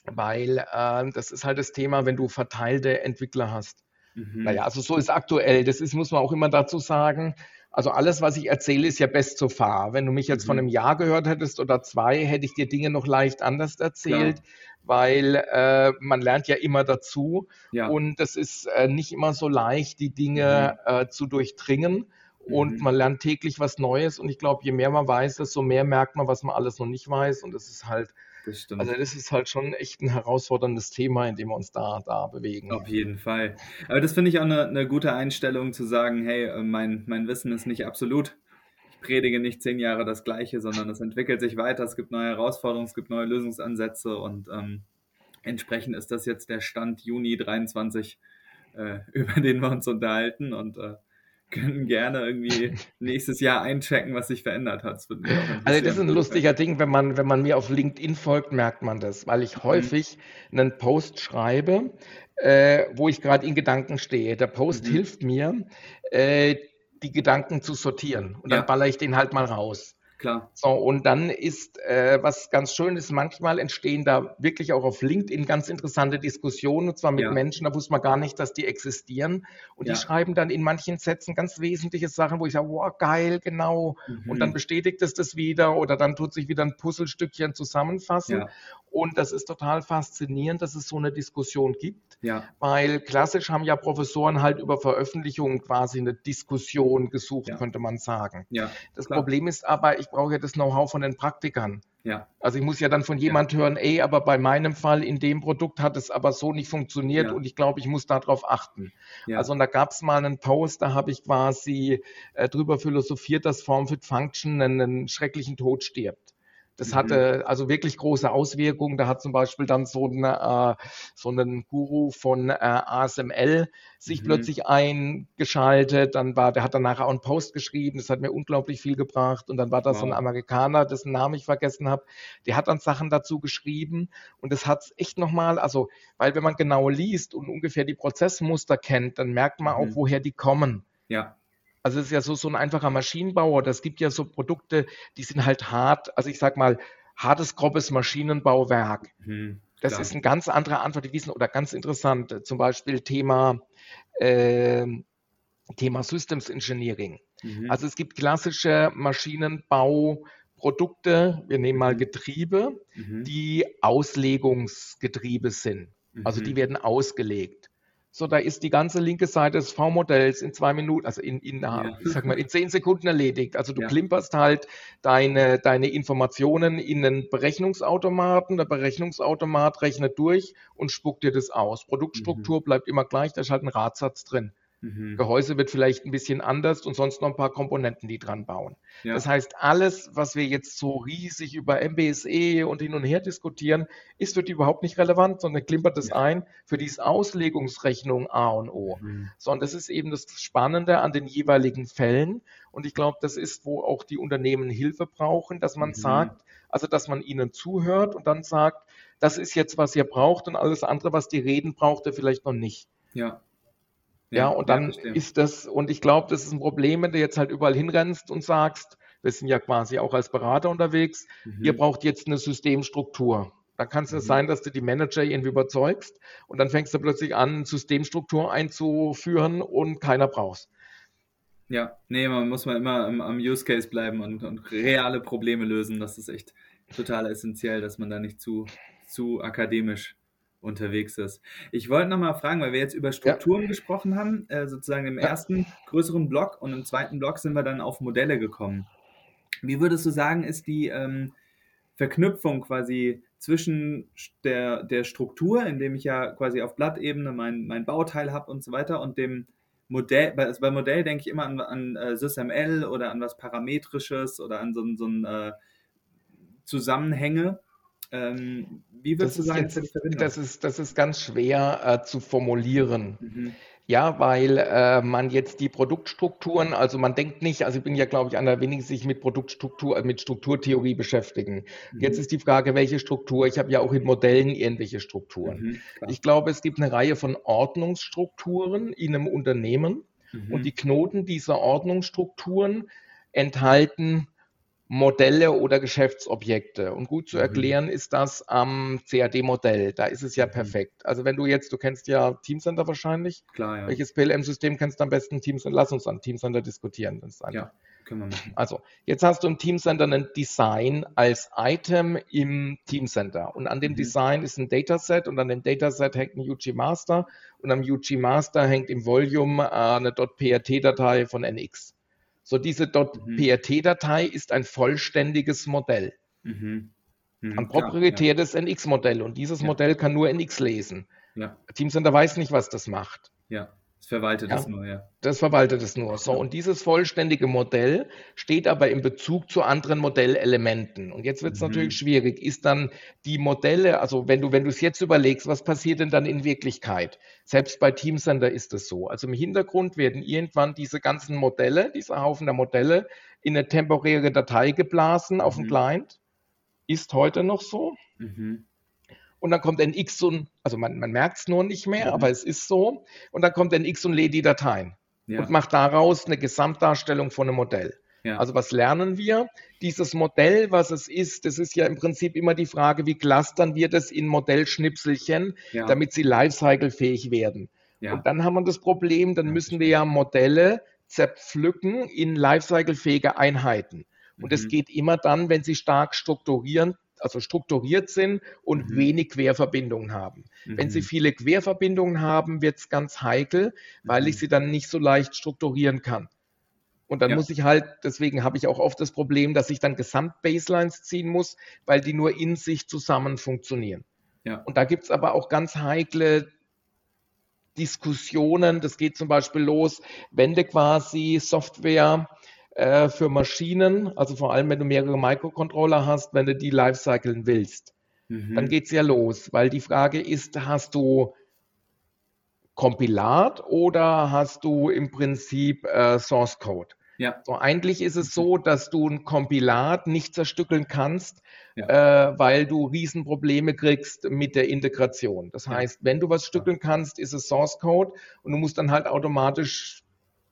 weil äh, das ist halt das Thema, wenn du verteilte Entwickler hast. Mhm. Naja, also so ist aktuell. Das ist, muss man auch immer dazu sagen. Also alles, was ich erzähle, ist ja best so far. Wenn du mich jetzt mhm. von einem Jahr gehört hättest oder zwei, hätte ich dir Dinge noch leicht anders erzählt, Klar. weil äh, man lernt ja immer dazu. Ja. Und es ist äh, nicht immer so leicht, die Dinge mhm. äh, zu durchdringen und mhm. man lernt täglich was Neues und ich glaube, je mehr man weiß, desto mehr merkt man, was man alles noch nicht weiß und das ist halt, das also das ist halt schon echt ein herausforderndes Thema, in dem wir uns da, da bewegen.
Auf jeden Fall. Aber das finde ich auch eine, eine, gute Einstellung zu sagen, hey, äh, mein, mein Wissen ist nicht absolut. Ich predige nicht zehn Jahre das Gleiche, sondern es entwickelt sich weiter, es gibt neue Herausforderungen, es gibt neue Lösungsansätze und ähm, entsprechend ist das jetzt der Stand Juni 23, äh, *laughs* über den wir uns unterhalten und äh, können gerne irgendwie *laughs* nächstes Jahr einchecken, was sich verändert hat.
Das also das ist ein lustiger Ding, wenn man, wenn man mir auf LinkedIn folgt, merkt man das, weil ich mhm. häufig mhm. einen Post schreibe, äh, wo ich gerade in Gedanken stehe. Der Post mhm. hilft mir, äh, die Gedanken zu sortieren und dann ja. baller ich den halt mal raus. Klar. So, und dann ist, äh, was ganz schön ist, manchmal entstehen da wirklich auch auf LinkedIn ganz interessante Diskussionen, und zwar mit ja. Menschen, da wusste man gar nicht, dass die existieren. Und ja. die schreiben dann in manchen Sätzen ganz wesentliche Sachen, wo ich sage, wow, geil, genau. Mhm. Und dann bestätigt es das wieder oder dann tut sich wieder ein Puzzlestückchen zusammenfassen. Ja. Und das ist total faszinierend, dass es so eine Diskussion gibt, weil klassisch haben ja Professoren halt über Veröffentlichungen quasi eine Diskussion gesucht, könnte man sagen. Ja, das klar. Problem ist aber, ich brauche ja das Know-how von den Praktikern. Ja. Also ich muss ja dann von jemand ja. hören, ey, aber bei meinem Fall in dem Produkt hat es aber so nicht funktioniert ja. und ich glaube, ich muss darauf achten. Also und da gab es mal einen Post, da habe ich quasi äh, drüber philosophiert, dass Form Fit Function einen, einen schrecklichen Tod stirbt. Das mhm. hatte also wirklich große Auswirkungen. Da hat zum Beispiel dann so, ein, äh, so ein Guru von äh, ASML sich mhm. plötzlich eingeschaltet. Dann war, der hat dann nachher auch einen Post geschrieben. Das hat mir unglaublich viel gebracht. Und dann war da wow. so ein Amerikaner, dessen Namen ich vergessen habe. Der hat dann Sachen dazu geschrieben. Und das hat echt nochmal, also, weil wenn man genau liest und ungefähr die Prozessmuster kennt, dann merkt man mhm. auch, woher die kommen. Ja. Also es ist ja so, so ein einfacher Maschinenbauer. Das gibt ja so Produkte, die sind halt hart. Also ich sag mal, hartes, grobes Maschinenbauwerk. Mhm, das ist eine ganz andere Antwort, die wissen, oder ganz interessant. Zum Beispiel Thema, äh, Thema Systems Engineering. Mhm. Also es gibt klassische Maschinenbauprodukte, wir nehmen mal mhm. Getriebe, mhm. die Auslegungsgetriebe sind. Also die mhm. werden ausgelegt. So, da ist die ganze linke Seite des V-Modells in zwei Minuten, also in, in, ja. ich sag mal, in zehn Sekunden erledigt. Also du ja. klimperst halt deine, deine Informationen in einen Berechnungsautomaten. Der Berechnungsautomat rechnet durch und spuckt dir das aus. Produktstruktur mhm. bleibt immer gleich, da ist halt ein Radsatz drin. Mhm. Gehäuse wird vielleicht ein bisschen anders und sonst noch ein paar Komponenten, die dran bauen. Ja. Das heißt, alles, was wir jetzt so riesig über MBSE und hin und her diskutieren, ist für die überhaupt nicht relevant, sondern klimpert es ja. ein. Für die ist Auslegungsrechnung A und O. Mhm. Sondern das ist eben das Spannende an den jeweiligen Fällen. Und ich glaube, das ist, wo auch die Unternehmen Hilfe brauchen, dass man mhm. sagt, also dass man ihnen zuhört und dann sagt, das ist jetzt, was ihr braucht und alles andere, was die reden, braucht ihr vielleicht noch nicht. Ja. Ja, und dann ja, ist das, und ich glaube, das ist ein Problem, wenn du jetzt halt überall hinrennst und sagst, wir sind ja quasi auch als Berater unterwegs, mhm. ihr braucht jetzt eine Systemstruktur. Da kann es ja mhm. sein, dass du die Manager irgendwie überzeugst und dann fängst du plötzlich an, Systemstruktur einzuführen und keiner brauchst.
Ja, nee, man muss mal immer am, am Use Case bleiben und, und, reale Probleme lösen. Das ist echt total essentiell, dass man da nicht zu, zu akademisch unterwegs ist. Ich wollte nochmal fragen, weil wir jetzt über Strukturen ja. gesprochen haben, äh, sozusagen im ja. ersten größeren Block und im zweiten Block sind wir dann auf Modelle gekommen. Wie würdest du sagen, ist die ähm, Verknüpfung quasi zwischen der, der Struktur, indem ich ja quasi auf Blattebene mein, mein Bauteil habe und so weiter und dem Modell, bei, also bei Modell denke ich immer an, an äh, SysML oder an was Parametrisches oder an so, so ein äh, Zusammenhänge. Ähm,
wie würdest das du sagen, jetzt, das ist, das ist ganz schwer äh, zu formulieren. Mhm. Ja, weil äh, man jetzt die Produktstrukturen, also man denkt nicht, also ich bin ja, glaube ich, einer der wenigen, die sich mit Produktstruktur, äh, mit Strukturtheorie beschäftigen. Mhm. Jetzt ist die Frage, welche Struktur? Ich habe ja auch in Modellen irgendwelche Strukturen. Mhm, ich glaube, es gibt eine Reihe von Ordnungsstrukturen in einem Unternehmen mhm. und die Knoten dieser Ordnungsstrukturen enthalten Modelle oder Geschäftsobjekte. Und gut zu mhm. erklären ist das am CAD-Modell. Da ist es ja mhm. perfekt. Also wenn du jetzt, du kennst ja Teamcenter wahrscheinlich.
Klar, ja.
Welches PLM-System kennst du am besten? Teamcenter? Lass uns an Teamcenter diskutieren.
ja, können wir machen.
Also jetzt hast du im Teamcenter ein Design als Item im Teamcenter. Und an dem mhm. Design ist ein Dataset und an dem Dataset hängt ein UG Master und am UG Master hängt im Volume äh, eine .prt-Datei von NX. So diese mhm. .prt-Datei ist ein vollständiges Modell. Mhm. Mhm, ein proprietäres ja. NX-Modell und dieses ja. Modell kann nur NX lesen. Ja. Teamcenter weiß nicht, was das macht.
Ja. Das verwaltet ja, es nur, ja.
Das verwaltet es nur. So, und dieses vollständige Modell steht aber im Bezug zu anderen Modellelementen. Und jetzt wird es mhm. natürlich schwierig. Ist dann die Modelle, also wenn du, wenn du es jetzt überlegst, was passiert denn dann in Wirklichkeit? Selbst bei Teamcenter ist es so. Also im Hintergrund werden irgendwann diese ganzen Modelle, dieser Haufen der Modelle, in eine temporäre Datei geblasen auf mhm. dem Client. Ist heute noch so. Mhm und dann kommt ein X und, also man, man merkt es nur nicht mehr, mhm. aber es ist so. Und dann kommt ein X und lädt die Dateien ja. und macht daraus eine Gesamtdarstellung von einem Modell. Ja. Also was lernen wir? Dieses Modell, was es ist, das ist ja im Prinzip immer die Frage, wie clustern wir das in Modellschnipselchen, ja. damit sie lifecycle-fähig werden. Und dann haben wir das Problem, dann müssen wir ja Modelle zerpflücken in lifecycle-fähige Einheiten. Und es mhm. geht immer dann, wenn sie stark strukturieren, also strukturiert sind und mhm. wenig Querverbindungen haben. Mhm. Wenn sie mhm. viele Querverbindungen haben, wird es ganz heikel, weil mhm. ich sie dann nicht so leicht strukturieren kann. Und dann ja. muss ich halt, deswegen habe ich auch oft das Problem, dass ich dann Gesamtbaselines ziehen muss, weil die nur in sich zusammen funktionieren. Ja. Und da gibt es aber auch ganz heikle Diskussionen. Das geht zum Beispiel los, wenn du quasi Software äh, für Maschinen, also vor allem wenn du mehrere Microcontroller hast, wenn du die lifecyclen willst. Mhm. Dann geht es ja los, weil die Frage ist, hast du Kompilat oder hast du im Prinzip äh, Source Code? Ja. So, eigentlich ist es so, dass du ein Kompilat nicht zerstückeln kannst, ja. äh, weil du Riesenprobleme kriegst mit der Integration. Das heißt, wenn du was stückeln kannst, ist es Source Code und du musst dann halt automatisch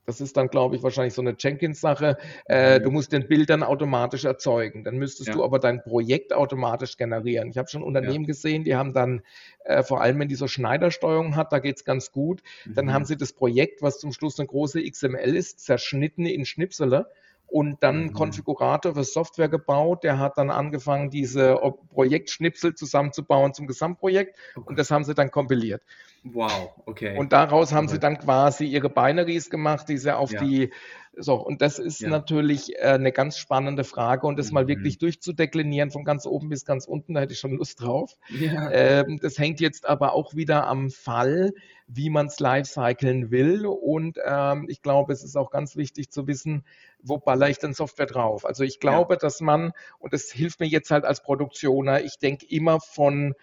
das ist dann, glaube ich, wahrscheinlich so eine Jenkins-Sache. Äh, du musst den Bild dann automatisch erzeugen. Dann müsstest ja. du aber dein Projekt automatisch generieren. Ich habe schon Unternehmen ja. gesehen, die haben dann, äh, vor allem wenn die so Schneidersteuerung hat, da geht es ganz gut. Mhm. Dann haben sie das Projekt, was zum Schluss eine große XML ist, zerschnitten in Schnipsele und dann mhm. Konfigurator für Software gebaut. Der hat dann angefangen, diese Projektschnipsel zusammenzubauen zum Gesamtprojekt okay. und das haben sie dann kompiliert.
Wow, okay.
Und daraus haben okay. sie dann quasi ihre Binaries gemacht, die sie auf ja. die so, und das ist ja. natürlich äh, eine ganz spannende Frage und das mhm. mal wirklich durchzudeklinieren von ganz oben bis ganz unten, da hätte ich schon Lust drauf. Ja. Ähm, das hängt jetzt aber auch wieder am Fall, wie man es lifecyclen will und ähm, ich glaube, es ist auch ganz wichtig zu wissen, wo baller ich denn Software drauf? Also ich glaube, ja. dass man, und das hilft mir jetzt halt als Produktioner, ich denke immer von,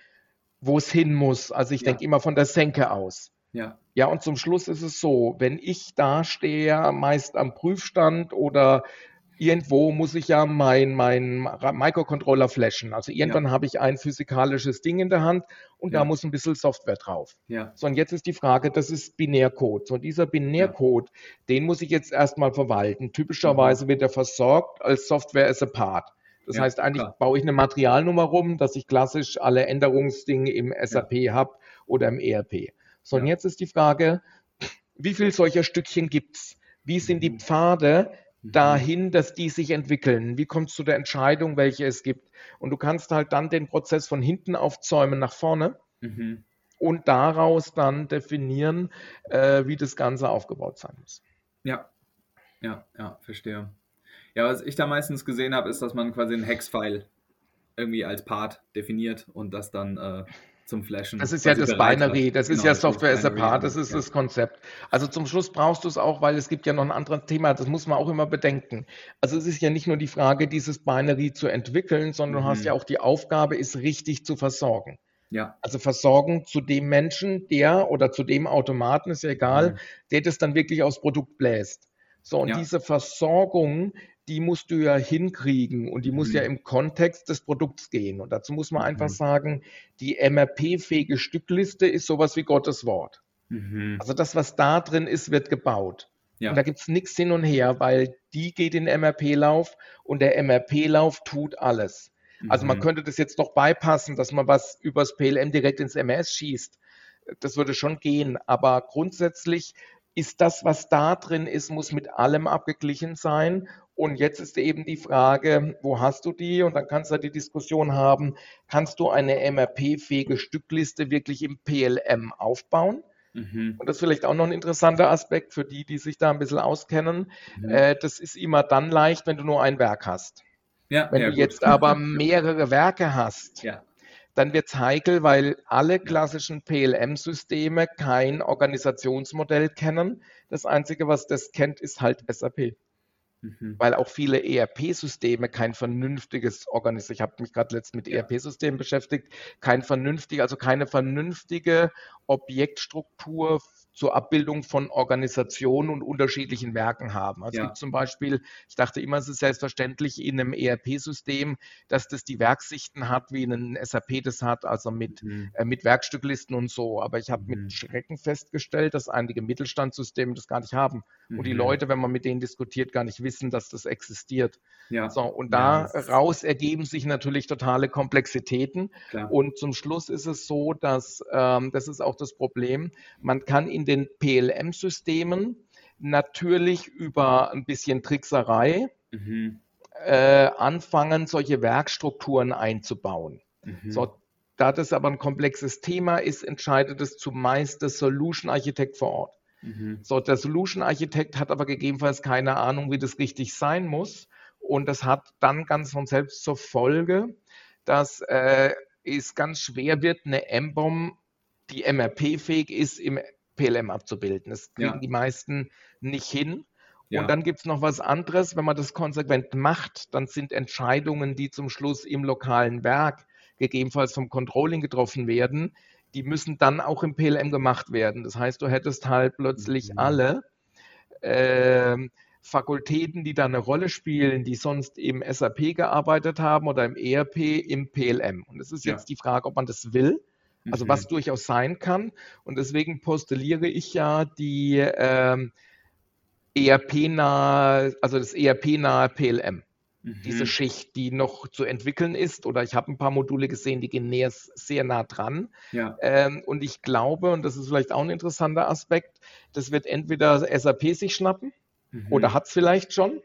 wo es hin muss. Also ich denke immer von der Senke aus. Ja. Ja, und zum Schluss ist es so, wenn ich da stehe, meist am Prüfstand oder irgendwo muss ich ja mein, mein Microcontroller flashen. Also irgendwann ja. habe ich ein physikalisches Ding in der Hand und ja. da muss ein bisschen Software drauf. Ja. So, und jetzt ist die Frage, das ist Binärcode. So, dieser Binärcode, den muss ich jetzt erstmal verwalten. Typischerweise mhm. wird er versorgt als Software as a Part. Das heißt, eigentlich klar. baue ich eine Materialnummer rum, dass ich klassisch alle Änderungsdinge im SAP habe oder im ERP. So, und jetzt ist die Frage, wie viel solcher Stückchen gibt es? Wie sind die mhm. Pfade mhm. dahin, dass die sich entwickeln? Wie kommst du der Entscheidung, welche es gibt? Und du kannst halt dann den Prozess von hinten aufzäumen nach vorne mhm. und daraus dann definieren, äh, wie das Ganze aufgebaut sein muss.
Ja, ja, ja, verstehe. Ja, was ich da meistens gesehen habe, ist, dass man quasi einen Hex-File irgendwie als Part definiert und das dann äh, zum Flashen.
Das ist ja das Binary, hat. das ist genau, ja Software as a Part, das ist ja. das Konzept. Also zum Schluss brauchst du es auch, weil es gibt ja noch ein anderes Thema, das muss man auch immer bedenken. Also es ist ja nicht nur die Frage, dieses Binary zu entwickeln, sondern mhm. du hast mhm. ja auch die Aufgabe, es richtig zu versorgen. Ja. Also Versorgung zu dem Menschen, der oder zu dem Automaten, ist ja egal, mhm. der das dann wirklich aufs Produkt bläst. So, und ja. diese Versorgung, die musst du ja hinkriegen und die muss mhm. ja im Kontext des Produkts gehen. Und dazu muss man mhm. einfach sagen, die MRP-fähige Stückliste ist sowas wie Gottes Wort. Mhm. Also das, was da drin ist, wird gebaut. Ja. Und da gibt es nichts hin und her, weil die geht in den MRP-Lauf und der MRP-Lauf tut alles. Also man mhm. könnte das jetzt doch beipassen, dass man was übers PLM direkt ins MS schießt. Das würde schon gehen, aber grundsätzlich ist das, was da drin ist, muss mit allem abgeglichen sein. Und jetzt ist eben die Frage, wo hast du die? Und dann kannst du die Diskussion haben, kannst du eine MRP-fähige Stückliste wirklich im PLM aufbauen? Mhm. Und das ist vielleicht auch noch ein interessanter Aspekt für die, die sich da ein bisschen auskennen. Mhm. Äh, das ist immer dann leicht, wenn du nur ein Werk hast. Ja, wenn ja, du gut. jetzt aber mehrere Werke hast, ja. dann wird es heikel, weil alle klassischen PLM-Systeme kein Organisationsmodell kennen. Das Einzige, was das kennt, ist halt SAP. Mhm. Weil auch viele ERP-Systeme kein vernünftiges Organisation, ich habe mich gerade letztens mit ERP-Systemen beschäftigt, kein vernünftig, also keine vernünftige Objektstruktur zur Abbildung von Organisationen und unterschiedlichen Werken haben. Also ja. es gibt zum Beispiel, ich dachte immer, es ist selbstverständlich in einem ERP-System, dass das die Werksichten hat, wie ein SAP das hat, also mit, mhm. äh, mit Werkstücklisten und so. Aber ich habe mhm. mit Schrecken festgestellt, dass einige Mittelstandssysteme das gar nicht haben. Mhm. Und die. Leute, wenn man mit denen diskutiert, gar nicht wissen, dass das existiert. Ja. So, und daraus ja, ergeben sich natürlich totale Komplexitäten. Klar. Und zum Schluss ist es so, dass ähm, das ist auch das Problem, man kann in in den PLM-Systemen natürlich über ein bisschen Trickserei mhm. äh, anfangen, solche Werkstrukturen einzubauen. Mhm. So, da das aber ein komplexes Thema ist, entscheidet es zumeist der Solution Architekt vor Ort. Mhm. So, der Solution Architekt hat aber gegebenenfalls keine Ahnung, wie das richtig sein muss. Und das hat dann ganz von selbst zur Folge, dass äh, es ganz schwer wird, eine M-Bomb, die MRP-fähig ist, im PLM abzubilden. Das kriegen ja. die meisten nicht hin. Ja. Und dann gibt es noch was anderes, wenn man das konsequent macht, dann sind Entscheidungen, die zum Schluss im lokalen Werk gegebenenfalls vom Controlling getroffen werden, die müssen dann auch im PLM gemacht werden. Das heißt, du hättest halt plötzlich mhm. alle äh, Fakultäten, die da eine Rolle spielen, die sonst im SAP gearbeitet haben oder im ERP, im PLM. Und es ist jetzt ja. die Frage, ob man das will also mhm. was durchaus sein kann. Und deswegen postuliere ich ja die ähm, ERP-nahe, also das ERP-nahe PLM. Mhm. Diese Schicht, die noch zu entwickeln ist, oder ich habe ein paar Module gesehen, die gehen näher, sehr nah dran. Ja. Ähm, und ich glaube, und das ist vielleicht auch ein interessanter Aspekt, das wird entweder SAP sich schnappen mhm. oder hat es vielleicht schon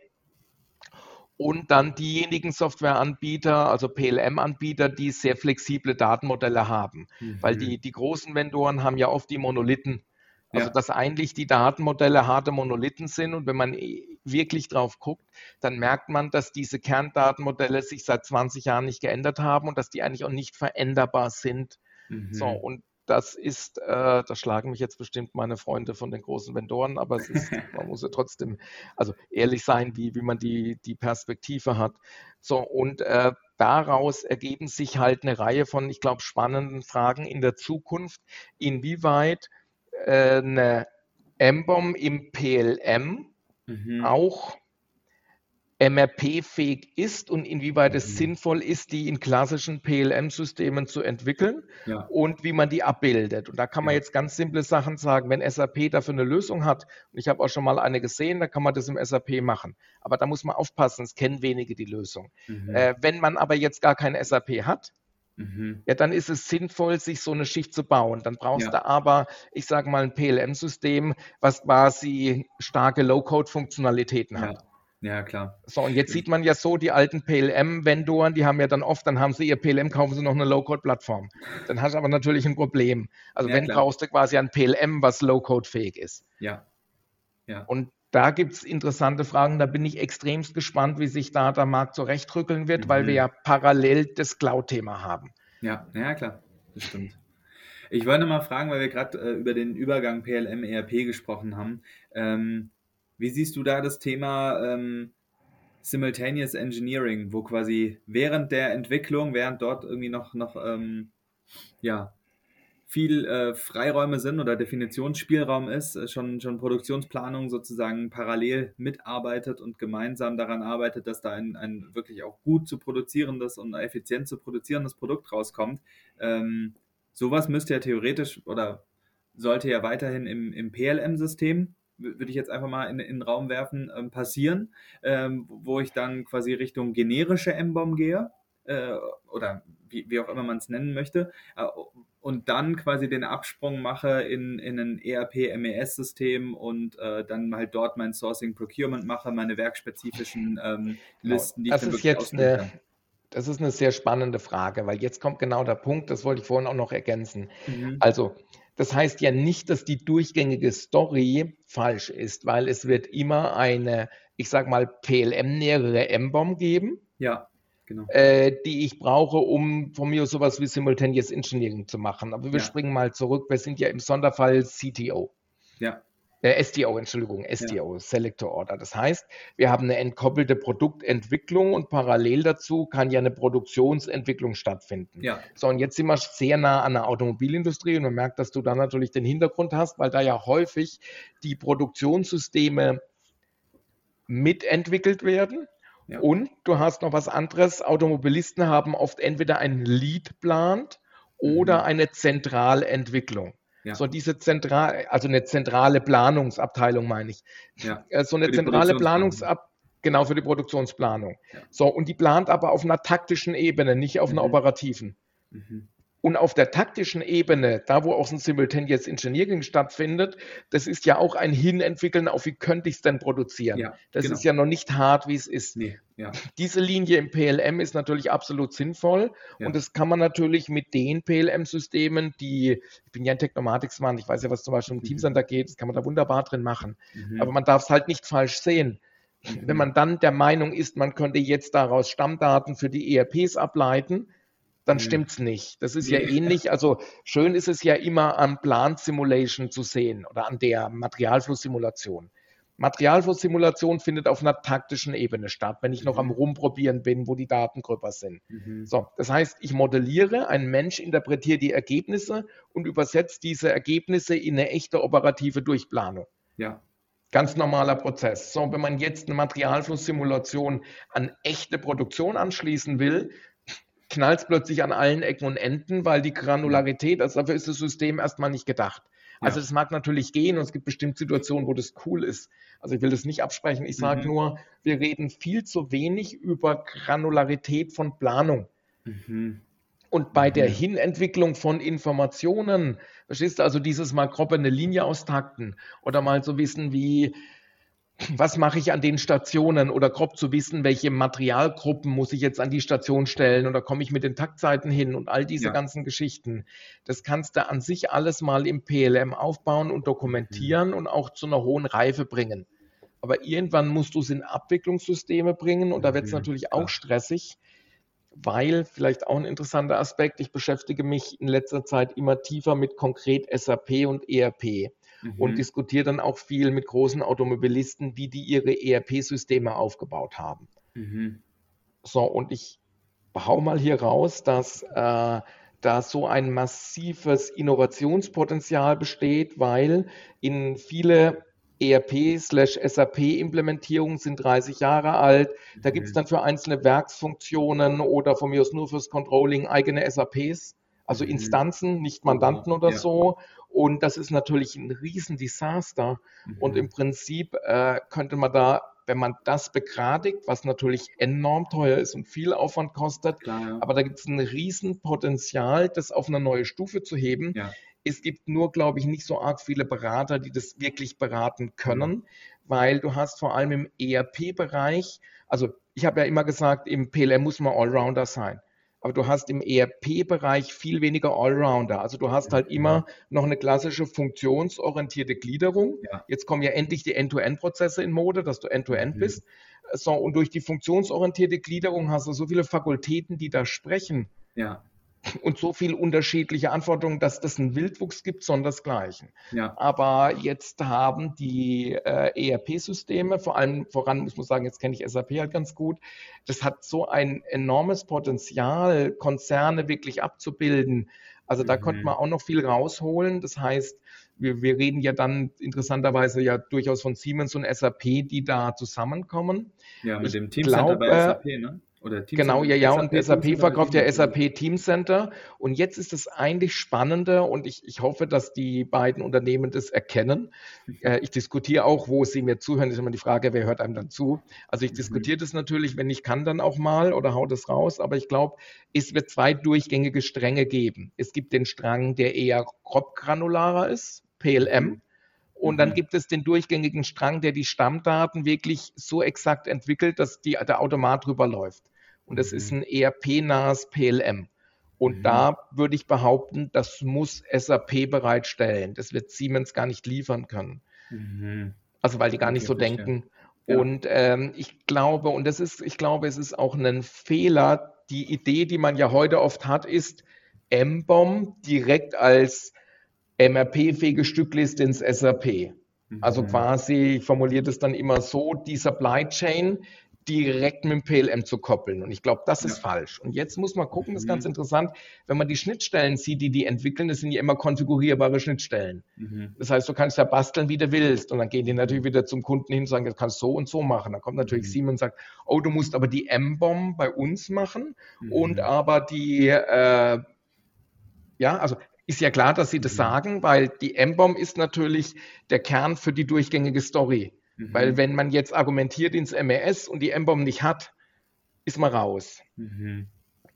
und dann diejenigen Softwareanbieter, also PLM-Anbieter, die sehr flexible Datenmodelle haben. Mhm. Weil die, die großen Vendoren haben ja oft die Monolithen. Also, ja. dass eigentlich die Datenmodelle harte Monolithen sind. Und wenn man äh, wirklich drauf guckt, dann merkt man, dass diese Kerndatenmodelle sich seit 20 Jahren nicht geändert haben und dass die eigentlich auch nicht veränderbar sind. Mhm. So, und das ist, äh, da schlagen mich jetzt bestimmt meine Freunde von den großen Vendoren, aber es ist, *laughs* man muss ja trotzdem, also ehrlich sein, wie, wie man die, die Perspektive hat. So, und äh, daraus ergeben sich halt eine Reihe von, ich glaube, spannenden Fragen in der Zukunft, inwieweit äh, eine M-Bomb im PLM mhm. auch MRP-fähig ist und inwieweit mhm. es sinnvoll ist, die in klassischen PLM-Systemen zu entwickeln ja. und wie man die abbildet. Und da kann man ja. jetzt ganz simple Sachen sagen, wenn SAP dafür eine Lösung hat, und ich habe auch schon mal eine gesehen, da kann man das im SAP machen. Aber da muss man aufpassen, es kennen wenige die Lösung. Mhm. Äh, wenn man aber jetzt gar kein SAP hat, Mhm. Ja, dann ist es sinnvoll, sich so eine Schicht zu bauen. Dann brauchst ja. du aber, ich sage mal, ein PLM-System, was quasi starke Low-Code-Funktionalitäten ja. hat.
Ja, klar.
So, und jetzt sieht man ja so, die alten PLM-Vendoren, die haben ja dann oft, dann haben sie ihr PLM, kaufen sie noch eine Low-Code-Plattform. Dann hast du aber natürlich ein Problem. Also ja, wenn klar. brauchst du quasi ein PLM, was Low-Code-fähig ist.
Ja.
ja. Und da gibt es interessante Fragen. Da bin ich extremst gespannt, wie sich da der Markt zurechtrückeln wird, mhm. weil wir ja parallel das Cloud-Thema haben.
Ja, ja, klar. Das stimmt. Ich wollte mal fragen, weil wir gerade äh, über den Übergang PLM-ERP gesprochen haben. Ähm, wie siehst du da das Thema ähm, Simultaneous Engineering, wo quasi während der Entwicklung, während dort irgendwie noch, noch ähm, ja, viel äh, Freiräume sind oder Definitionsspielraum ist, äh, schon, schon Produktionsplanung sozusagen parallel mitarbeitet und gemeinsam daran arbeitet, dass da ein, ein wirklich auch gut zu produzierendes und effizient zu produzierendes Produkt rauskommt. Ähm, sowas müsste ja theoretisch oder sollte ja weiterhin im, im PLM-System würde ich jetzt einfach mal in, in den Raum werfen, ähm, passieren, ähm, wo ich dann quasi Richtung generische M-Bomb gehe äh, oder wie, wie, auch immer man es nennen möchte, äh, und dann quasi den Absprung mache in, in ein ERP-MES-System und äh, dann halt dort mein Sourcing Procurement mache, meine werkspezifischen ähm, genau. Listen,
die das ich dann ist jetzt eine, Das ist eine sehr spannende Frage, weil jetzt kommt genau der Punkt, das wollte ich vorhin auch noch ergänzen. Mhm. Also, das heißt ja nicht, dass die durchgängige Story falsch ist, weil es wird immer eine, ich sag mal, PLM-nähere M-Bomb geben.
Ja
genau. äh, die ich brauche, um von mir sowas wie Simultaneous Engineering zu machen. Aber wir ja. springen mal zurück. Wir sind ja im Sonderfall CTO.
Ja.
Äh, STO, Entschuldigung, STO, ja. Selector Order. Das heißt, wir haben eine entkoppelte Produktentwicklung und parallel dazu kann ja eine Produktionsentwicklung stattfinden.
Ja.
So, und jetzt sind wir sehr nah an der Automobilindustrie und man merkt, dass du da natürlich den Hintergrund hast, weil da ja häufig die Produktionssysteme mitentwickelt werden ja. Und du hast noch was anderes. Automobilisten haben oft entweder einen Lead plant oder mhm. eine Zentralentwicklung. Ja. So diese zentral, also eine zentrale Planungsabteilung meine ich. Ja. Äh, so eine zentrale Planungsabteilung. Genau, für die Produktionsplanung. Ja. So, und die plant aber auf einer taktischen Ebene, nicht auf mhm. einer operativen. Mhm. Und auf der taktischen Ebene, da wo auch ein Simultaneous Engineering stattfindet, das ist ja auch ein Hinentwickeln auf, wie könnte ich es denn produzieren. Ja, das genau. ist ja noch nicht hart, wie es ist. Nee, ja. Diese Linie im PLM ist natürlich absolut sinnvoll ja. und das kann man natürlich mit den PLM-Systemen, die, ich bin ja ein Technomatics-Mann, ich weiß ja, was zum Beispiel im mhm. Teamcenter geht, das kann man da wunderbar drin machen. Mhm. Aber man darf es halt nicht falsch sehen. Mhm. Wenn man dann der Meinung ist, man könnte jetzt daraus Stammdaten für die ERPs ableiten, dann mhm. stimmt's nicht. Das ist ja ähnlich. Also schön ist es ja immer am Plant Simulation zu sehen oder an der Materialflusssimulation. Materialflusssimulation findet auf einer taktischen Ebene statt, wenn ich noch am mhm. Rumprobieren bin, wo die Daten gröber sind. Mhm. So, das heißt, ich modelliere, ein Mensch interpretiert die Ergebnisse und übersetzt diese Ergebnisse in eine echte operative Durchplanung.
Ja.
Ganz normaler Prozess. So, wenn man jetzt eine Materialflusssimulation an echte Produktion anschließen will, knallt es plötzlich an allen Ecken und Enden, weil die Granularität, also dafür ist das System erstmal nicht gedacht. Also das mag natürlich gehen und es gibt bestimmt Situationen, wo das cool ist. Also ich will das nicht absprechen. Ich sage mhm. nur, wir reden viel zu wenig über Granularität von Planung. Mhm. Und bei mhm. der Hinentwicklung von Informationen, verstehst du, also dieses mal grob eine Linie austakten oder mal so wissen, wie was mache ich an den Stationen oder grob zu wissen, welche Materialgruppen muss ich jetzt an die Station stellen oder komme ich mit den Taktzeiten hin und all diese ja. ganzen Geschichten. Das kannst du an sich alles mal im PLM aufbauen und dokumentieren mhm. und auch zu einer hohen Reife bringen. Aber irgendwann musst du es in Abwicklungssysteme bringen und da wird es mhm. natürlich auch stressig, weil vielleicht auch ein interessanter Aspekt, ich beschäftige mich in letzter Zeit immer tiefer mit konkret SAP und ERP mhm. und diskutiere dann auch viel mit großen Automobilisten, wie die ihre ERP-Systeme aufgebaut haben. Mhm. So, und ich hau mal hier raus, dass äh, da so ein massives Innovationspotenzial besteht, weil in viele ERP-SAP-Implementierungen sind 30 Jahre alt. Da gibt es mhm. dann für einzelne Werksfunktionen oder von mir aus nur fürs Controlling eigene SAPs, also mhm. Instanzen, nicht Mandanten oder ja. so. Und das ist natürlich ein Riesendesaster. Mhm. Und im Prinzip äh, könnte man da, wenn man das begradigt, was natürlich enorm teuer ist und viel Aufwand kostet, Klar, ja. aber da gibt es ein Riesenpotenzial, das auf eine neue Stufe zu heben. Ja. Es gibt nur, glaube ich, nicht so arg viele Berater, die das wirklich beraten können, mhm. weil du hast vor allem im ERP-Bereich, also ich habe ja immer gesagt, im PLM muss man Allrounder sein aber du hast im ERP-Bereich viel weniger Allrounder. Also du hast halt immer noch eine klassische funktionsorientierte Gliederung. Ja. Jetzt kommen ja endlich die End-to-End-Prozesse in Mode, dass du End-to-End -End mhm. bist. So, und durch die funktionsorientierte Gliederung hast du so viele Fakultäten, die da sprechen.
Ja.
Und so viel unterschiedliche Anforderungen, dass das einen Wildwuchs gibt, sondersgleichen.
Ja.
Aber jetzt haben die äh, ERP-Systeme, vor allem voran, muss sagen, jetzt kenne ich SAP halt ganz gut, das hat so ein enormes Potenzial, Konzerne wirklich abzubilden. Also da mhm. konnte man auch noch viel rausholen. Das heißt, wir, wir reden ja dann interessanterweise ja durchaus von Siemens und SAP, die da zusammenkommen.
Ja, mit ich dem Teamcenter bei SAP, ne?
Oder genau, ja, ja, und SAP verkauft ja SAP Teamcenter. Und jetzt ist es eigentlich spannender und ich, ich hoffe, dass die beiden Unternehmen das erkennen. Äh, ich diskutiere auch, wo sie mir zuhören, ist immer die Frage, wer hört einem dann zu. Also ich mhm. diskutiere das natürlich, wenn ich kann, dann auch mal oder hau das raus. Aber ich glaube, es wird zwei durchgängige Stränge geben. Es gibt den Strang, der eher grobgranularer ist, PLM. Mhm. Und dann mhm. gibt es den durchgängigen Strang, der die Stammdaten wirklich so exakt entwickelt, dass die, der Automat drüber läuft und mhm. ist ein ERP-nahes PLM. Und mhm. da würde ich behaupten, das muss SAP bereitstellen. Das wird Siemens gar nicht liefern können. Mhm. Also weil die gar nicht so denken. Ja. Und ähm, ich glaube, und das ist, ich glaube, es ist auch ein Fehler. Die Idee, die man ja heute oft hat, ist, M-Bomb direkt als MRP-fähige Stückliste ins SAP. Also mhm. quasi, ich formuliere das dann immer so, die Supply Chain direkt mit dem PLM zu koppeln. Und ich glaube, das ist ja. falsch. Und jetzt muss man gucken, das ist ganz mhm. interessant, wenn man die Schnittstellen sieht, die die entwickeln, das sind ja immer konfigurierbare Schnittstellen. Mhm. Das heißt, du kannst ja basteln, wie du willst. Und dann gehen die natürlich wieder zum Kunden hin und sagen, das kannst du so und so machen. Dann kommt natürlich mhm. Siemens und sagt, oh, du musst aber die M-Bomb bei uns machen mhm. und aber die, äh, ja, also ist ja klar, dass sie das mhm. sagen, weil die M-Bomb ist natürlich der Kern für die durchgängige Story. Mhm. Weil wenn man jetzt argumentiert ins MES und die M-Bomb nicht hat, ist man raus. Mhm.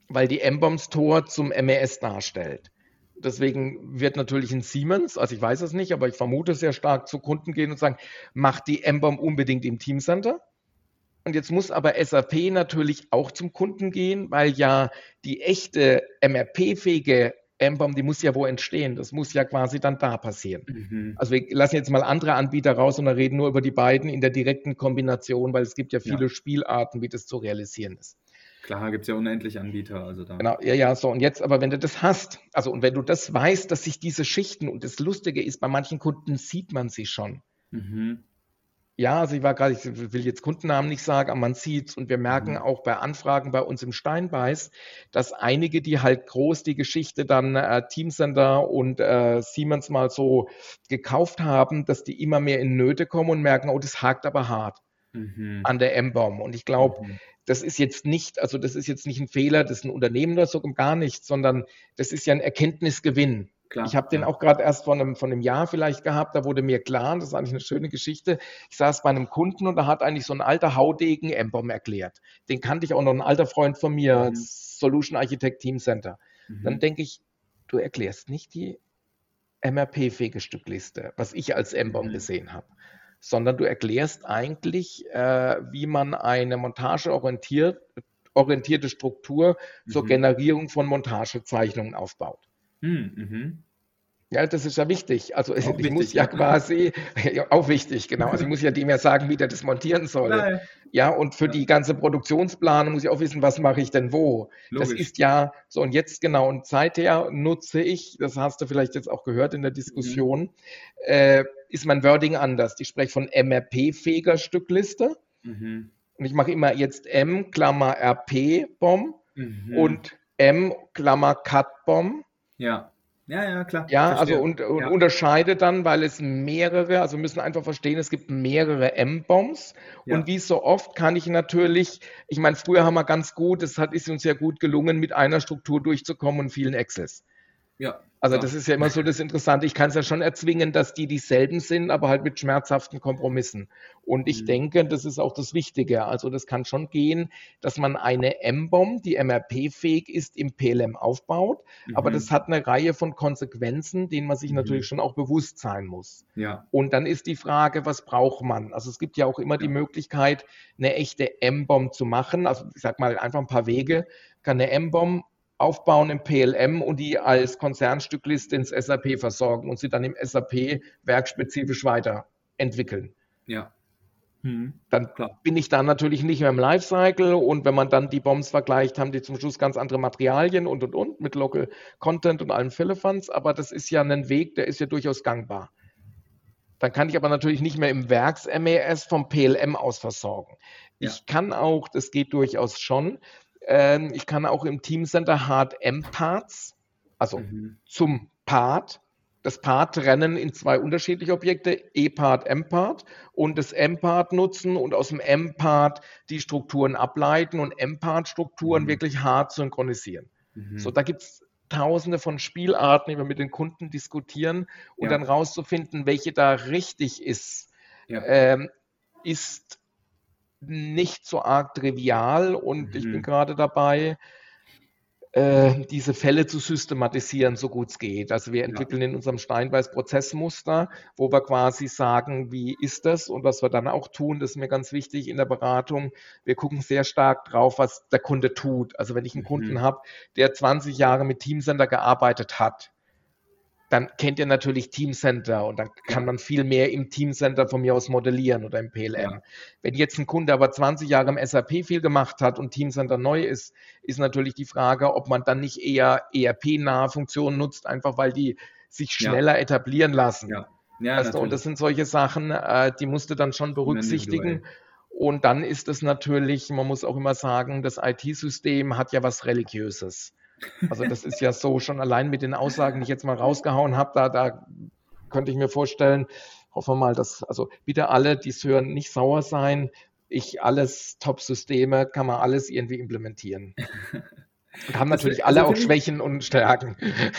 Weil die M-Bombs Tor zum MES darstellt. Deswegen wird natürlich ein Siemens, also ich weiß es nicht, aber ich vermute sehr stark zu Kunden gehen und sagen, macht die M-Bomb unbedingt im Teamcenter. Und jetzt muss aber SAP natürlich auch zum Kunden gehen, weil ja die echte MRP-fähige M-Bomb, die muss ja wo entstehen. Das muss ja quasi dann da passieren. Mhm. Also wir lassen jetzt mal andere Anbieter raus und reden nur über die beiden in der direkten Kombination, weil es gibt ja viele ja. Spielarten, wie das zu realisieren ist.
Klar, gibt es ja unendlich Anbieter. Also da.
Genau, ja, ja, so. Und jetzt aber, wenn du das hast, also und wenn du das weißt, dass sich diese Schichten, und das Lustige ist, bei manchen Kunden sieht man sie schon. Mhm. Ja, also ich war gerade, ich will jetzt Kundennamen nicht sagen, aber man sieht und wir merken mhm. auch bei Anfragen bei uns im Steinbeiß, dass einige, die halt groß die Geschichte dann äh, Teamcenter und äh, Siemens mal so gekauft haben, dass die immer mehr in Nöte kommen und merken, oh, das hakt aber hart mhm. an der M-Bomb. Und ich glaube, mhm. das ist jetzt nicht, also das ist jetzt nicht ein Fehler, das ist ein Unternehmen oder so, gar nichts, sondern das ist ja ein Erkenntnisgewinn. Klar, ich habe den auch gerade erst vor einem, von einem Jahr vielleicht gehabt, da wurde mir klar, das ist eigentlich eine schöne Geschichte. Ich saß bei einem Kunden und da hat eigentlich so ein alter Haudegen M-Bomb erklärt. Den kannte ich auch noch, ein alter Freund von mir, mhm. Solution Architect Team Center. Mhm. Dann denke ich, du erklärst nicht die MRP-fähige Stückliste, was ich als M-Bomb mhm. gesehen habe, sondern du erklärst eigentlich, äh, wie man eine montageorientierte Struktur zur mhm. Generierung von Montagezeichnungen aufbaut. Hm, mhm. Ja, das ist ja wichtig. Also *laughs* ich wichtig, muss ja, ja quasi, ja, auch wichtig, genau. Also ich muss ja dem ja sagen, wie der das montieren soll. Nein. Ja, und für ja. die ganze Produktionsplanung muss ich auch wissen, was mache ich denn wo. Logisch. Das ist ja so, und jetzt genau, und seither nutze ich, das hast du vielleicht jetzt auch gehört in der Diskussion, mhm. äh, ist mein Wording anders. Ich spreche von MRP-fähiger Stückliste. Mhm. Und ich mache immer jetzt M, Klammer RP-Bomb mhm. und M, Klammer Cut-Bomb
ja. Ja, ja, klar.
Ja, also und, und ja. unterscheidet dann, weil es mehrere, also müssen einfach verstehen, es gibt mehrere M-Bombs. Ja. Und wie so oft kann ich natürlich, ich meine, früher haben wir ganz gut, es hat, ist uns ja gut gelungen, mit einer Struktur durchzukommen und vielen Excels. Ja. Also ja. das ist ja immer so das Interessante. Ich kann es ja schon erzwingen, dass die dieselben sind, aber halt mit schmerzhaften Kompromissen. Und ich mhm. denke, das ist auch das Wichtige. Also das kann schon gehen, dass man eine M-Bomb, die MRP-fähig ist, im PLM aufbaut. Mhm. Aber das hat eine Reihe von Konsequenzen, denen man sich mhm. natürlich schon auch bewusst sein muss. Ja. Und dann ist die Frage, was braucht man? Also es gibt ja auch immer ja. die Möglichkeit, eine echte M-Bomb zu machen. Also ich sag mal einfach ein paar Wege. Kann eine M-Bomb aufbauen im PLM und die als Konzernstückliste ins SAP versorgen und sie dann im SAP werkspezifisch weiterentwickeln.
Ja.
Mhm. Dann Klar. bin ich da natürlich nicht mehr im Lifecycle und wenn man dann die Bombs vergleicht, haben die zum Schluss ganz andere Materialien und und und mit Local Content und allem Philippans, aber das ist ja ein Weg, der ist ja durchaus gangbar. Dann kann ich aber natürlich nicht mehr im Werks-MES vom PLM aus versorgen. Ja. Ich kann auch, das geht durchaus schon, äh, ich kann auch im Teamcenter Hard M-Parts, also mhm. zum Part, das Part trennen in zwei unterschiedliche Objekte, E-Part, M-Part und das M-Part nutzen und aus dem M-Part die Strukturen ableiten und M-Part-Strukturen mhm. wirklich hart synchronisieren. Mhm. So, da gibt es tausende von Spielarten, die wir mit den Kunden diskutieren und ja. dann rauszufinden, welche da richtig ist, ja. ähm, ist nicht so arg trivial und mhm. ich bin mhm. gerade dabei, äh, diese Fälle zu systematisieren, so gut es geht. Also wir entwickeln ja. in unserem Steinbeiß Prozessmuster, wo wir quasi sagen, wie ist das und was wir dann auch tun, das ist mir ganz wichtig in der Beratung. Wir gucken sehr stark drauf, was der Kunde tut. Also wenn ich einen mhm. Kunden habe, der 20 Jahre mit Teamcenter gearbeitet hat, dann kennt ihr natürlich Teamcenter und dann kann man viel mehr im Teamcenter von mir aus modellieren oder im PLM. Ja. Wenn jetzt ein Kunde aber 20 Jahre im SAP viel gemacht hat und Teamcenter neu ist, ist natürlich die Frage, ob man dann nicht eher ERP-nahe Funktionen nutzt, einfach weil die sich schneller ja. etablieren lassen. Ja. Ja, weißt und das sind solche Sachen, äh, die musst du dann schon berücksichtigen. Und dann ist es natürlich, man muss auch immer sagen, das IT-System hat ja was Religiöses. Also das ist ja so schon allein mit den Aussagen, die ich jetzt mal rausgehauen habe, da, da könnte ich mir vorstellen, hoffen wir mal, dass, also bitte alle, die es hören, nicht sauer sein. Ich alles Top-Systeme, kann man alles irgendwie implementieren. Und haben natürlich also, alle auch Schwächen und Stärken.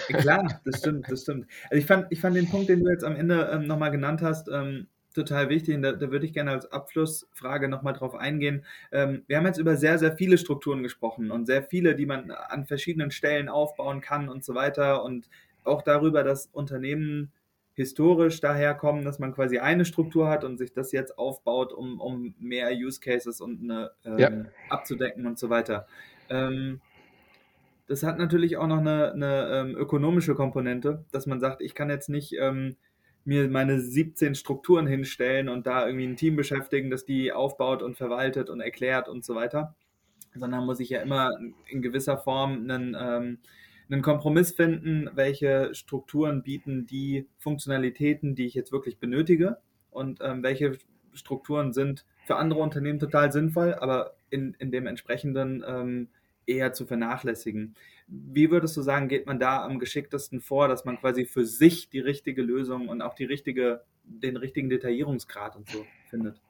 Klar, das stimmt, das stimmt. Also ich fand, ich fand den Punkt, den du jetzt am Ende ähm, nochmal genannt hast, ähm, total wichtig und da, da würde ich gerne als Abschlussfrage nochmal drauf eingehen. Ähm, wir haben jetzt über sehr, sehr viele Strukturen gesprochen und sehr viele, die man an verschiedenen Stellen aufbauen kann und so weiter und auch darüber, dass Unternehmen historisch daherkommen, dass man quasi eine Struktur hat und sich das jetzt aufbaut, um, um mehr Use Cases und eine, ähm, ja. abzudecken und so weiter. Ähm, das hat natürlich auch noch eine, eine ähm, ökonomische Komponente, dass man sagt, ich kann jetzt nicht ähm, mir meine 17 Strukturen hinstellen und da irgendwie ein Team beschäftigen, das die aufbaut und verwaltet und erklärt und so weiter, sondern muss ich ja immer in gewisser Form einen, ähm, einen Kompromiss finden, welche Strukturen bieten die Funktionalitäten, die ich jetzt wirklich benötige. Und ähm, welche Strukturen sind für andere Unternehmen total sinnvoll, aber in, in dem entsprechenden ähm, eher zu vernachlässigen. Wie würdest du sagen, geht man da am geschicktesten vor, dass man quasi für sich die richtige Lösung und auch die richtige, den richtigen Detaillierungsgrad und so findet?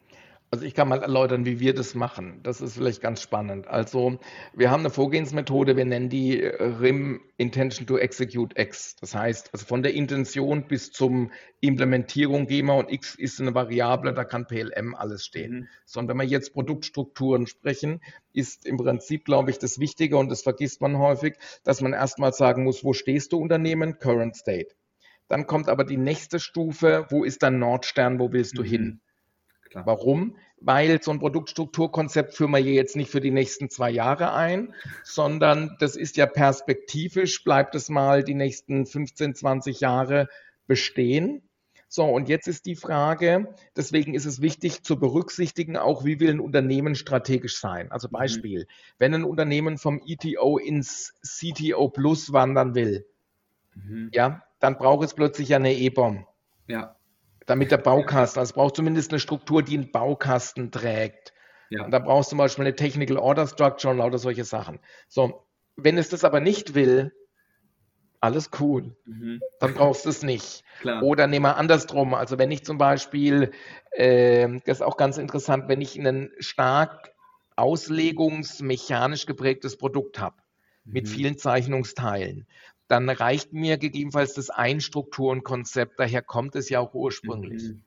Also ich kann mal erläutern, wie wir das machen. Das ist vielleicht ganz spannend. Also wir haben eine Vorgehensmethode, wir nennen die äh, RIM Intention to Execute X. Das heißt, also von der Intention bis zum Implementierung gehen wir und X ist eine Variable, da kann PLM alles stehen. Mhm. Sondern wenn wir jetzt Produktstrukturen sprechen, ist im Prinzip, glaube ich, das Wichtige und das vergisst man häufig, dass man erstmal sagen muss, wo stehst du Unternehmen? Current State. Dann kommt aber die nächste Stufe, wo ist dein Nordstern, wo willst du mhm. hin? Klar. Warum? Weil so ein Produktstrukturkonzept führen wir hier jetzt nicht für die nächsten zwei Jahre ein, sondern das ist ja perspektivisch, bleibt es mal die nächsten 15, 20 Jahre bestehen. So, und jetzt ist die Frage, deswegen ist es wichtig zu berücksichtigen, auch wie will ein Unternehmen strategisch sein. Also mhm. Beispiel, mhm. wenn ein Unternehmen vom ETO ins CTO Plus wandern will, mhm. ja, dann braucht es plötzlich eine E-Bomb. Ja damit der Baukasten, also es braucht zumindest eine Struktur, die einen Baukasten trägt. Ja. Und da brauchst du zum Beispiel eine Technical Order Structure und lauter solche Sachen. So, wenn es das aber nicht will, alles cool. Mhm. Dann brauchst du es nicht. Klar. Oder nehmen wir andersrum. Also wenn ich zum Beispiel, äh, das ist auch ganz interessant, wenn ich ein stark auslegungsmechanisch geprägtes Produkt habe, mhm. mit vielen Zeichnungsteilen, dann reicht mir gegebenenfalls das Einstrukturenkonzept. Daher kommt es ja auch ursprünglich. Mhm.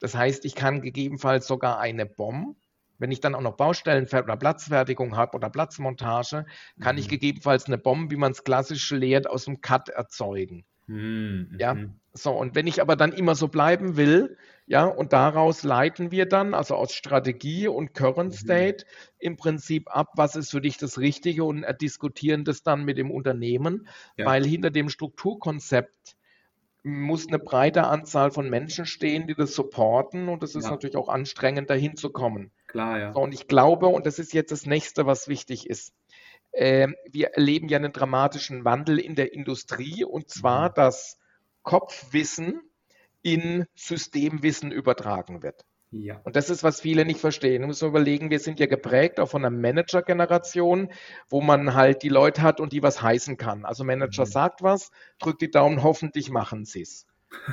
Das heißt, ich kann gegebenenfalls sogar eine BOM, wenn ich dann auch noch Baustellen oder Platzfertigung habe oder Platzmontage, kann mhm. ich gegebenenfalls eine BOM, wie man es klassisch lehrt, aus dem CAD erzeugen. Mhm. Ja, mhm. So und wenn ich aber dann immer so bleiben will, ja, und daraus leiten wir dann, also aus Strategie und Current mhm. State, im Prinzip ab, was ist für dich das Richtige und diskutieren das dann mit dem Unternehmen, ja. weil hinter dem Strukturkonzept muss eine breite Anzahl von Menschen stehen, die das supporten und es ist
Ja.
natürlich auch anstrengend, dahin zu kommen.
Klar, ja.
So, und ich glaube, und das ist jetzt das nächste, was wichtig ist, ähm, wir erleben ja einen dramatischen Wandel in der Industrie und zwar,
Mhm.
dass Kopfwissen in Systemwissen übertragen wird.
Ja.
Und das ist, was viele nicht verstehen. Du musst mal überlegen, wir sind ja geprägt auch von einer Manager-Generation, wo man halt die Leute hat und die was heißen kann. Also Manager
Mhm.
sagt was, drückt die Daumen, hoffentlich machen sie es.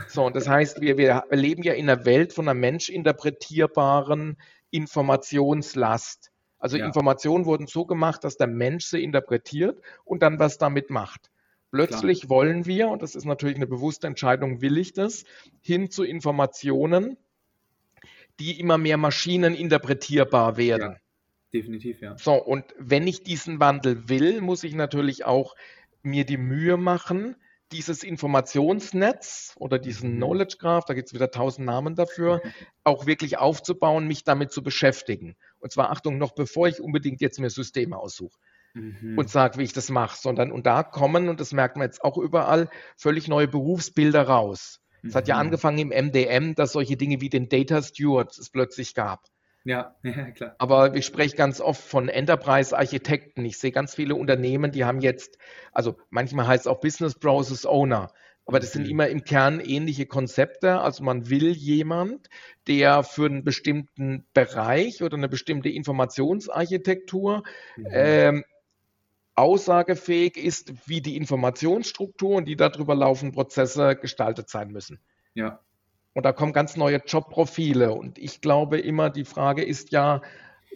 So, und das heißt, wir, wir leben ja in einer Welt von einer menschinterpretierbaren Informationslast. Also
Ja.
Informationen wurden so gemacht, dass der Mensch sie interpretiert und dann was damit macht. Plötzlich wollen wir, und das ist natürlich eine bewusste Entscheidung, will ich das, hin zu Informationen, die immer mehr maschineninterpretierbar werden.
Ja. Definitiv, ja.
So, und wenn ich diesen Wandel will, muss ich natürlich auch mir die Mühe machen, dieses Informationsnetz oder diesen
Mhm.
Knowledge Graph, da gibt es wieder tausend Namen dafür, *laughs* auch wirklich aufzubauen, mich damit zu beschäftigen. Und zwar, Achtung, noch bevor ich unbedingt jetzt mir Systeme aussuche
Mhm.
und sage, wie ich das mache, sondern und da kommen, und das merkt man jetzt auch überall, völlig neue Berufsbilder raus. Es hat ja
Mhm.
angefangen im MDM, dass solche Dinge wie den Data Steward es plötzlich gab.
Ja, *laughs* ja, klar.
Aber ich spreche ganz oft von Enterprise-Architekten. Ich sehe ganz viele Unternehmen, die haben jetzt, also manchmal heißt es auch Business Process Owner, aber das sind
Mhm.
immer im Kern ähnliche Konzepte. Also man will jemand, der für einen bestimmten Bereich oder eine bestimmte Informationsarchitektur
Mhm.
ähm, aussagefähig ist, wie die Informationsstruktur und die darüber laufenden Prozesse gestaltet sein müssen.
Ja.
Und da kommen ganz neue Jobprofile. Und ich glaube immer, die Frage ist ja,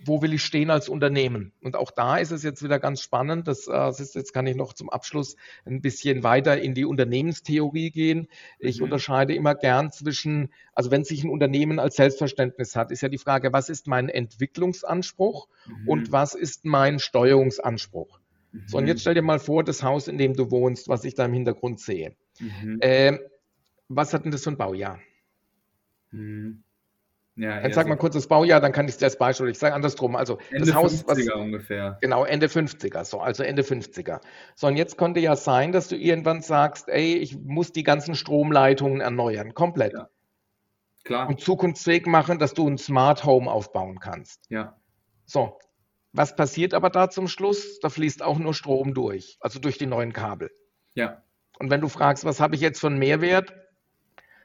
wo will ich stehen als Unternehmen? Und auch da ist es jetzt wieder ganz spannend. Das, äh, das ist, jetzt kann ich noch zum Abschluss ein bisschen weiter in die Unternehmenstheorie gehen. Ich
Mhm.
unterscheide immer gern zwischen, also wenn sich ein Unternehmen als Selbstverständnis hat, ist ja die Frage, was ist mein Entwicklungsanspruch
Mhm.
und was ist mein Steuerungsanspruch? So, und
Mhm.
jetzt stell dir mal vor, das Haus, in dem du wohnst, was ich da im Hintergrund sehe.
Mhm.
Ähm, was hat denn das für ein Baujahr?
Mhm. Ja,
Dann
eher
sag mal kurz das Baujahr, dann kann ich dir das Beispiel. Ich sage andersrum. Also
Ende
das Haus, was
50er ungefähr.
genau Ende 50er, so also Ende 50er. So und jetzt könnte ja sein, dass du irgendwann sagst, ey, ich muss die ganzen Stromleitungen erneuern, komplett
Ja. Klar.
und zukunftsfähig machen, dass du ein Smart Home aufbauen kannst.
Ja.
So, was passiert aber da zum Schluss? Da fließt auch nur Strom durch, also durch die neuen Kabel.
Ja.
Und wenn du fragst, was habe ich jetzt für einen Mehrwert?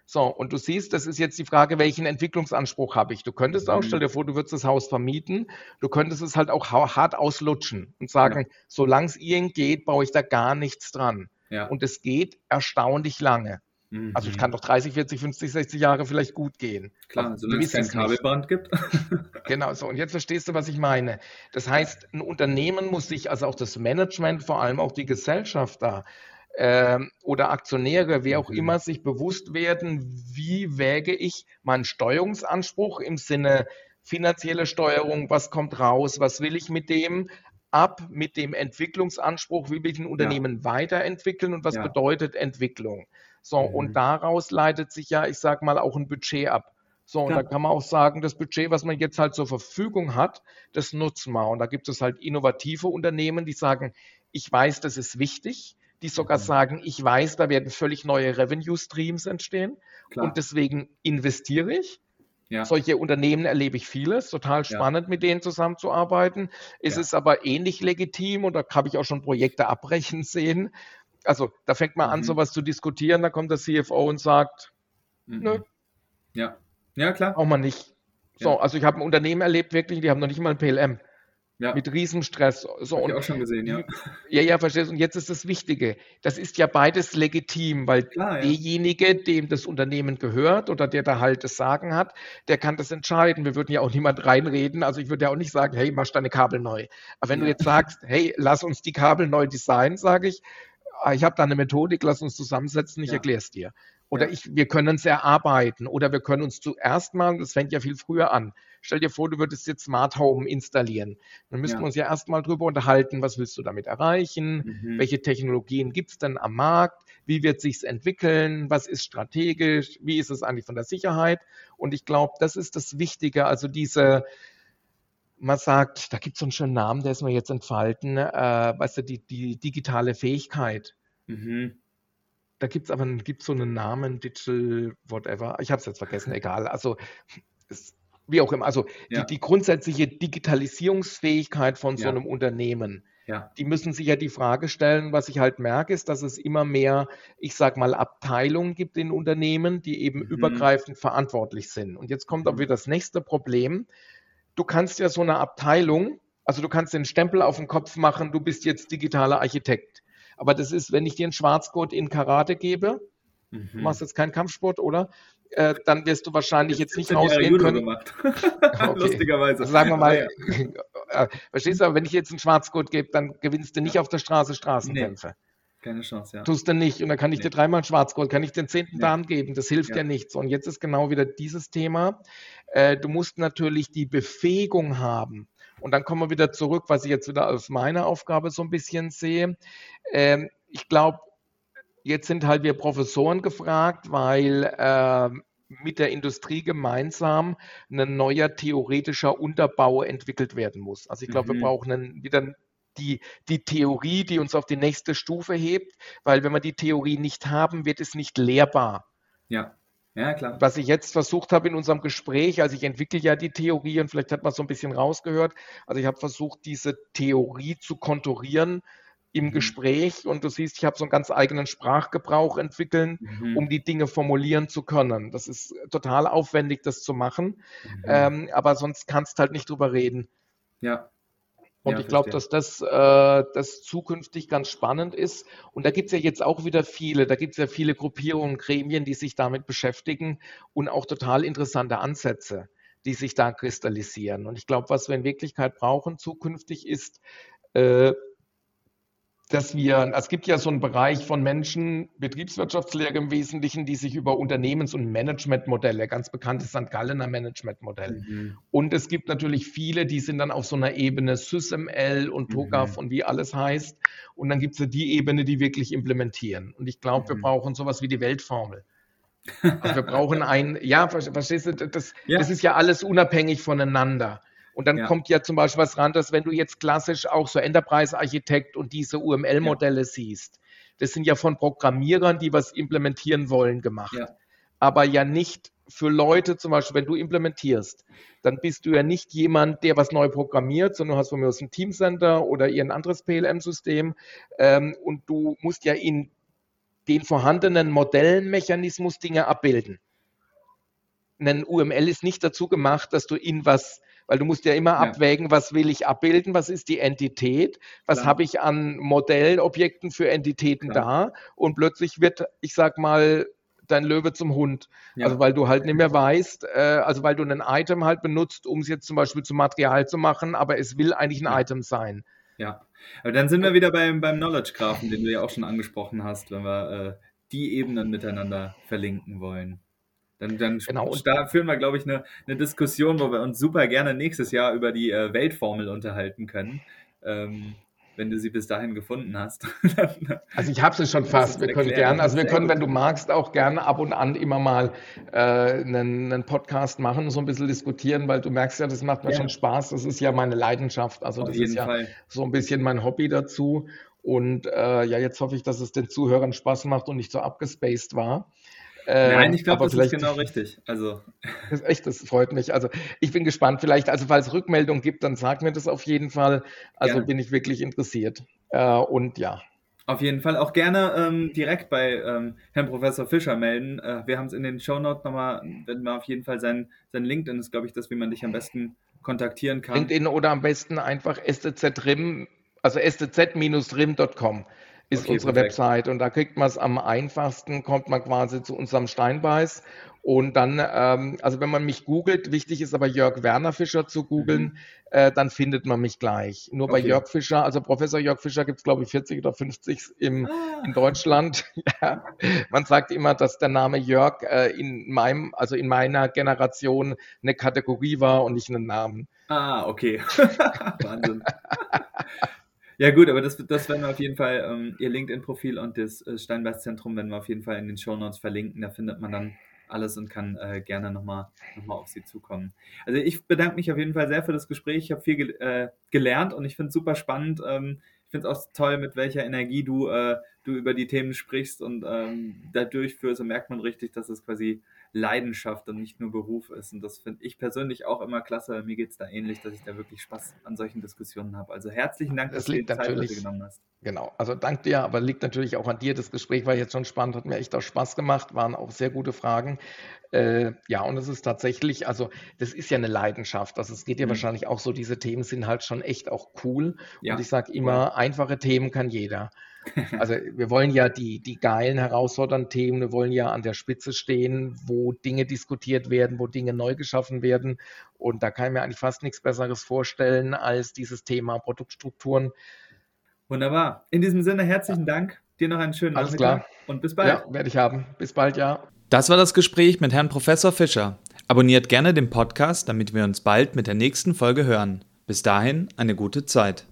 So, und du siehst, das ist jetzt die Frage, welchen Entwicklungsanspruch habe ich? Du könntest auch,
Mhm.
stell dir vor, du würdest das Haus vermieten, du könntest es halt auch hart auslutschen und sagen, solange es irgend geht, baue ich da gar nichts dran.
Ja.
Und es geht erstaunlich lange.
Mhm.
Also es kann doch 30, 40, 50, 60 Jahre vielleicht gut gehen.
Klar,
Aber
solange es kein. Kabelband gibt. *laughs*
Genau so. Und jetzt verstehst du, was ich meine. Das heißt, ein Unternehmen muss sich, also auch das Management, vor allem auch die Gesellschaft da ähm, oder Aktionäre, wer auch
Mhm.
immer, sich bewusst werden, wie wäge ich meinen Steuerungsanspruch im Sinne finanzielle Steuerung, was kommt raus, was will ich mit dem ab, mit dem Entwicklungsanspruch, wie will ich ein Unternehmen weiterentwickeln und was
Ja.
bedeutet Entwicklung. So,
Mhm.
und daraus leitet sich ja, ich sag mal, auch ein Budget ab. So, und
Klar.
da kann man auch sagen, das Budget, was man jetzt halt zur Verfügung hat, das nutzen wir. Und da gibt es halt innovative Unternehmen, die sagen, ich weiß, das ist wichtig, die sogar
Mhm.
sagen, ich weiß, da werden völlig neue Revenue Streams entstehen
Klar.
und deswegen investiere ich.
ja.
Solche Unternehmen erlebe ich vieles, total spannend, mit denen zusammenzuarbeiten. Es
Ja.
ist aber ähnlich legitim und da habe ich auch schon Projekte abbrechen sehen. Also da fängt man an,
Mhm.
sowas zu diskutieren, da kommt der CFO und sagt,
Mhm.
Nö.
Ja. Ja, klar.
braucht man nicht. So,
Ja.
also ich habe ein Unternehmen erlebt, wirklich, die haben noch nicht mal ein PLM
Ja.
mit Riesenstress. So,
Hab ich
und
auch schon gesehen, ja. *laughs*
Ja, ja, verstehst du. Und jetzt ist das Wichtige. Das ist ja beides legitim, weil
Klar, ja.
derjenige, dem das Unternehmen gehört oder der da halt das Sagen hat, der kann das entscheiden. Wir würden ja auch niemand reinreden. Also ich würde ja auch nicht sagen, hey, mach deine Kabel neu. Aber wenn du
Ja.
jetzt sagst, hey, lass uns die Kabel neu designen, sage ich, ich habe da eine Methodik, lass uns zusammensetzen, ich
Ja.
erkläre es dir. Oder
Ja.
ich, wir können es erarbeiten oder wir können uns zuerst mal, das fängt ja viel früher an. Stell dir vor, du würdest jetzt Smart Home installieren. Dann müssten
Ja.
wir uns ja erstmal drüber unterhalten, was willst du damit erreichen?
Mhm.
Welche Technologien gibt es denn am Markt? Wie wird sich's entwickeln? Was ist strategisch? Wie ist es eigentlich von der Sicherheit? Und ich glaube, das ist das Wichtige. Also diese, man sagt, da gibt es so einen schönen Namen, der ist mir jetzt entfalten, äh, weißt du, die, die digitale Fähigkeit.
Mhm.
da gibt es aber gibt's so einen Namen, Digital, whatever. Ich habe es jetzt vergessen, egal. Also es, wie auch immer. Also ja. die, die, grundsätzliche Digitalisierungsfähigkeit von so einem Unternehmen ja. Die müssen sich ja die Frage stellen, was ich halt merke, ist, dass es immer mehr, ich sag mal, Abteilungen gibt in Unternehmen, die eben mhm. übergreifend verantwortlich sind. Und jetzt kommt mhm. aber wieder das nächste Problem. Du kannst ja so eine Abteilung, also du kannst den Stempel auf den Kopf machen, du bist jetzt digitaler Architekt. Aber das ist, wenn ich dir einen Schwarzgurt in Karate gebe, mhm. du machst jetzt keinen Kampfsport, oder? Äh, dann wirst du wahrscheinlich jetzt, jetzt nicht rausgehen können. Gemacht. *laughs* okay. Lustigerweise. Also sagen wir mal, ja, ja. *laughs* Äh, verstehst du, aber wenn ich jetzt einen Schwarzgurt gebe, dann gewinnst du nicht ja. auf der Straße Straßenkämpfe. Nee.
Keine Chance, ja.
Tust du nicht. Und dann kann ich nee. dir dreimal einen Schwarzgurt, kann ich den zehnten nee. Dan geben. Das hilft ja. nichts. Und jetzt ist genau wieder dieses Thema. Äh, du musst natürlich die Befähigung haben. Und dann kommen wir wieder zurück, was ich jetzt wieder als meine Aufgabe so ein bisschen sehe. Ähm, ich glaube, Jetzt sind halt wir Professoren gefragt, weil äh, mit der Industrie gemeinsam ein neuer theoretischer Unterbau entwickelt werden muss. Also ich glaube, mhm. wir brauchen einen, wieder die, die Theorie, die uns auf die nächste Stufe hebt, weil wenn wir die Theorie nicht haben, wird es nicht lehrbar.
Ja. Ja, klar.
Was ich jetzt versucht habe in unserem Gespräch, also ich entwickle ja die Theorie und vielleicht hat man so ein bisschen rausgehört, also ich habe versucht, diese Theorie zu konturieren im mhm. Gespräch und du siehst, ich habe so einen ganz eigenen Sprachgebrauch entwickeln, mhm. um die Dinge formulieren zu können. Das ist total aufwendig, das zu machen, mhm. ähm, aber sonst kannst du halt nicht drüber reden.
Ja.
Und ja, ich glaube, dass das, äh, das zukünftig ganz spannend ist. Und da gibt es ja jetzt auch wieder viele, da gibt es ja viele Gruppierungen, Gremien, die sich damit beschäftigen und auch total interessante Ansätze, die sich da kristallisieren. Und ich glaube, was wir in Wirklichkeit brauchen zukünftig ist, äh, dass wir, es gibt ja so einen Bereich von Menschen, Betriebswirtschaftslehre im Wesentlichen, die sich über Unternehmens- und Managementmodelle, ganz bekanntes St. Gallener Managementmodell. Mhm. Und es gibt natürlich viele, die sind dann auf so einer Ebene SysML und TOGAF mhm. und wie alles heißt. Und dann gibt es ja die Ebene, die wirklich implementieren. Und ich glaube, mhm. wir brauchen sowas wie die Weltformel. *laughs* Also wir brauchen ein, ja, verstehst du, das, ja. das ist ja alles unabhängig voneinander. Und dann ja. kommt ja zum Beispiel was ran, dass wenn du jetzt klassisch auch so Enterprise-Architekt und diese UML-Modelle ja. siehst, das sind ja von Programmierern, die was implementieren wollen, gemacht. Ja. Aber ja nicht für Leute, zum Beispiel, wenn du implementierst, dann bist du ja nicht jemand, der was neu programmiert, sondern du hast von mir aus ein Teamcenter oder irgendein anderes PLM-System ähm, und du musst ja in den vorhandenen Modellenmechanismus Dinge abbilden. Ein UML ist nicht dazu gemacht, dass du in was weil du musst ja immer ja. abwägen, was will ich abbilden, was ist die Entität, was habe ich an Modellobjekten für Entitäten Klar. da und plötzlich wird, ich sag mal, dein Löwe zum Hund. Ja. Also weil du halt nicht mehr weißt, äh, also weil du ein Item halt benutzt, um es jetzt zum Beispiel zum Material zu machen, aber es will eigentlich ein ja. Item sein.
Ja, aber dann sind wir wieder beim, beim Knowledge Graphen, den du ja auch schon angesprochen hast, wenn wir äh, die Ebenen miteinander verlinken wollen. Dann, dann genau. da führen wir, glaube ich, eine, eine, Diskussion, wo wir uns super gerne nächstes Jahr über die äh, Weltformel unterhalten können. Ähm, wenn du sie bis dahin gefunden hast. *laughs*
also ich habe sie schon fast. Wir können gerne, also wir können, wenn du magst, auch gerne ab und an immer mal äh, einen, einen, Podcast machen und so ein bisschen diskutieren, weil du merkst ja, das macht mir ja. schon Spaß. Das ist ja meine Leidenschaft. Also Auf das ist ja Fall. so ein bisschen mein Hobby dazu. Und äh, ja, jetzt hoffe ich, dass es den Zuhörern Spaß macht und nicht so abgespaced war.
Nein, ich glaube, das ist genau richtig. Also. *laughs*
Das echt, das freut mich. Also ich bin gespannt. Vielleicht, also falls es Rückmeldung gibt, dann sag mir das auf jeden Fall. Also gerne. bin ich wirklich interessiert. Äh, und ja.
Auf jeden Fall auch gerne ähm, direkt bei ähm, Herrn Professor Fischer melden. Äh, wir haben es in den Show Notes nochmal, wenn man auf jeden Fall sein, sein LinkedIn ist, glaube ich, das, wie man dich am besten kontaktieren kann.
LinkedIn oder am besten einfach STZ-RIM, also stz-rim.com ist okay, unsere perfekt. Website und da kriegt man es am einfachsten, kommt man quasi zu unserem Steinbeiß und dann, ähm, also wenn man mich googelt, wichtig ist aber Jörg Werner Fischer zu googeln, mhm. äh, dann findet man mich gleich. Nur okay. bei Jörg Fischer, also Professor Jörg Fischer gibt es glaube ich 40 oder 50 im, ah. in Deutschland. *laughs* ja. Man sagt immer, dass der Name Jörg äh, in meinem, also in meiner Generation eine Kategorie war und nicht einen Namen.
Ah, okay. *laughs* Wahnsinn. *laughs* Ja, gut, aber das, das werden wir auf jeden Fall, ähm, Ihr LinkedIn-Profil und das äh, Steinbeiß-Zentrum werden wir auf jeden Fall in den Show Notes verlinken. Da findet man dann alles und kann äh, gerne nochmal noch mal auf Sie zukommen. Also ich bedanke mich auf jeden Fall sehr für das Gespräch. Ich habe viel ge äh, gelernt und ich finde es super spannend. Ähm, Ich finde es auch toll, mit welcher Energie du, äh, du über die Themen sprichst und ähm, da durchführst und merkt man richtig, dass es quasi Leidenschaft und nicht nur Beruf ist. Und das finde ich persönlich auch immer klasse. Mir geht es da ähnlich, dass ich da wirklich Spaß an solchen Diskussionen habe. Also herzlichen Dank,
dass das du die Zeit heute genommen hast. Genau, also dank dir, aber liegt natürlich auch an dir. Das Gespräch war jetzt schon spannend, hat mir echt auch Spaß gemacht, waren auch sehr gute Fragen. Äh, ja, und es ist tatsächlich, also das ist ja eine Leidenschaft. Also es geht ja mhm. wahrscheinlich auch so, diese Themen sind halt schon echt auch cool. Ja. Und ich sage immer, einfache Themen kann jeder. Also wir wollen ja die, die geilen, herausfordernden Themen, wir wollen ja an der Spitze stehen, wo Dinge diskutiert werden, wo Dinge neu geschaffen werden. Und da kann ich mir eigentlich fast nichts Besseres vorstellen als dieses Thema Produktstrukturen.
Wunderbar. In diesem Sinne herzlichen Dank. Dir noch einen schönen
Alles Nachmittag klar.
und bis bald. Ja,
werde ich haben. Bis bald, ja.
Das war das Gespräch mit Herrn Professor Fischer. Abonniert gerne den Podcast, damit wir uns bald mit der nächsten Folge hören. Bis dahin eine gute Zeit.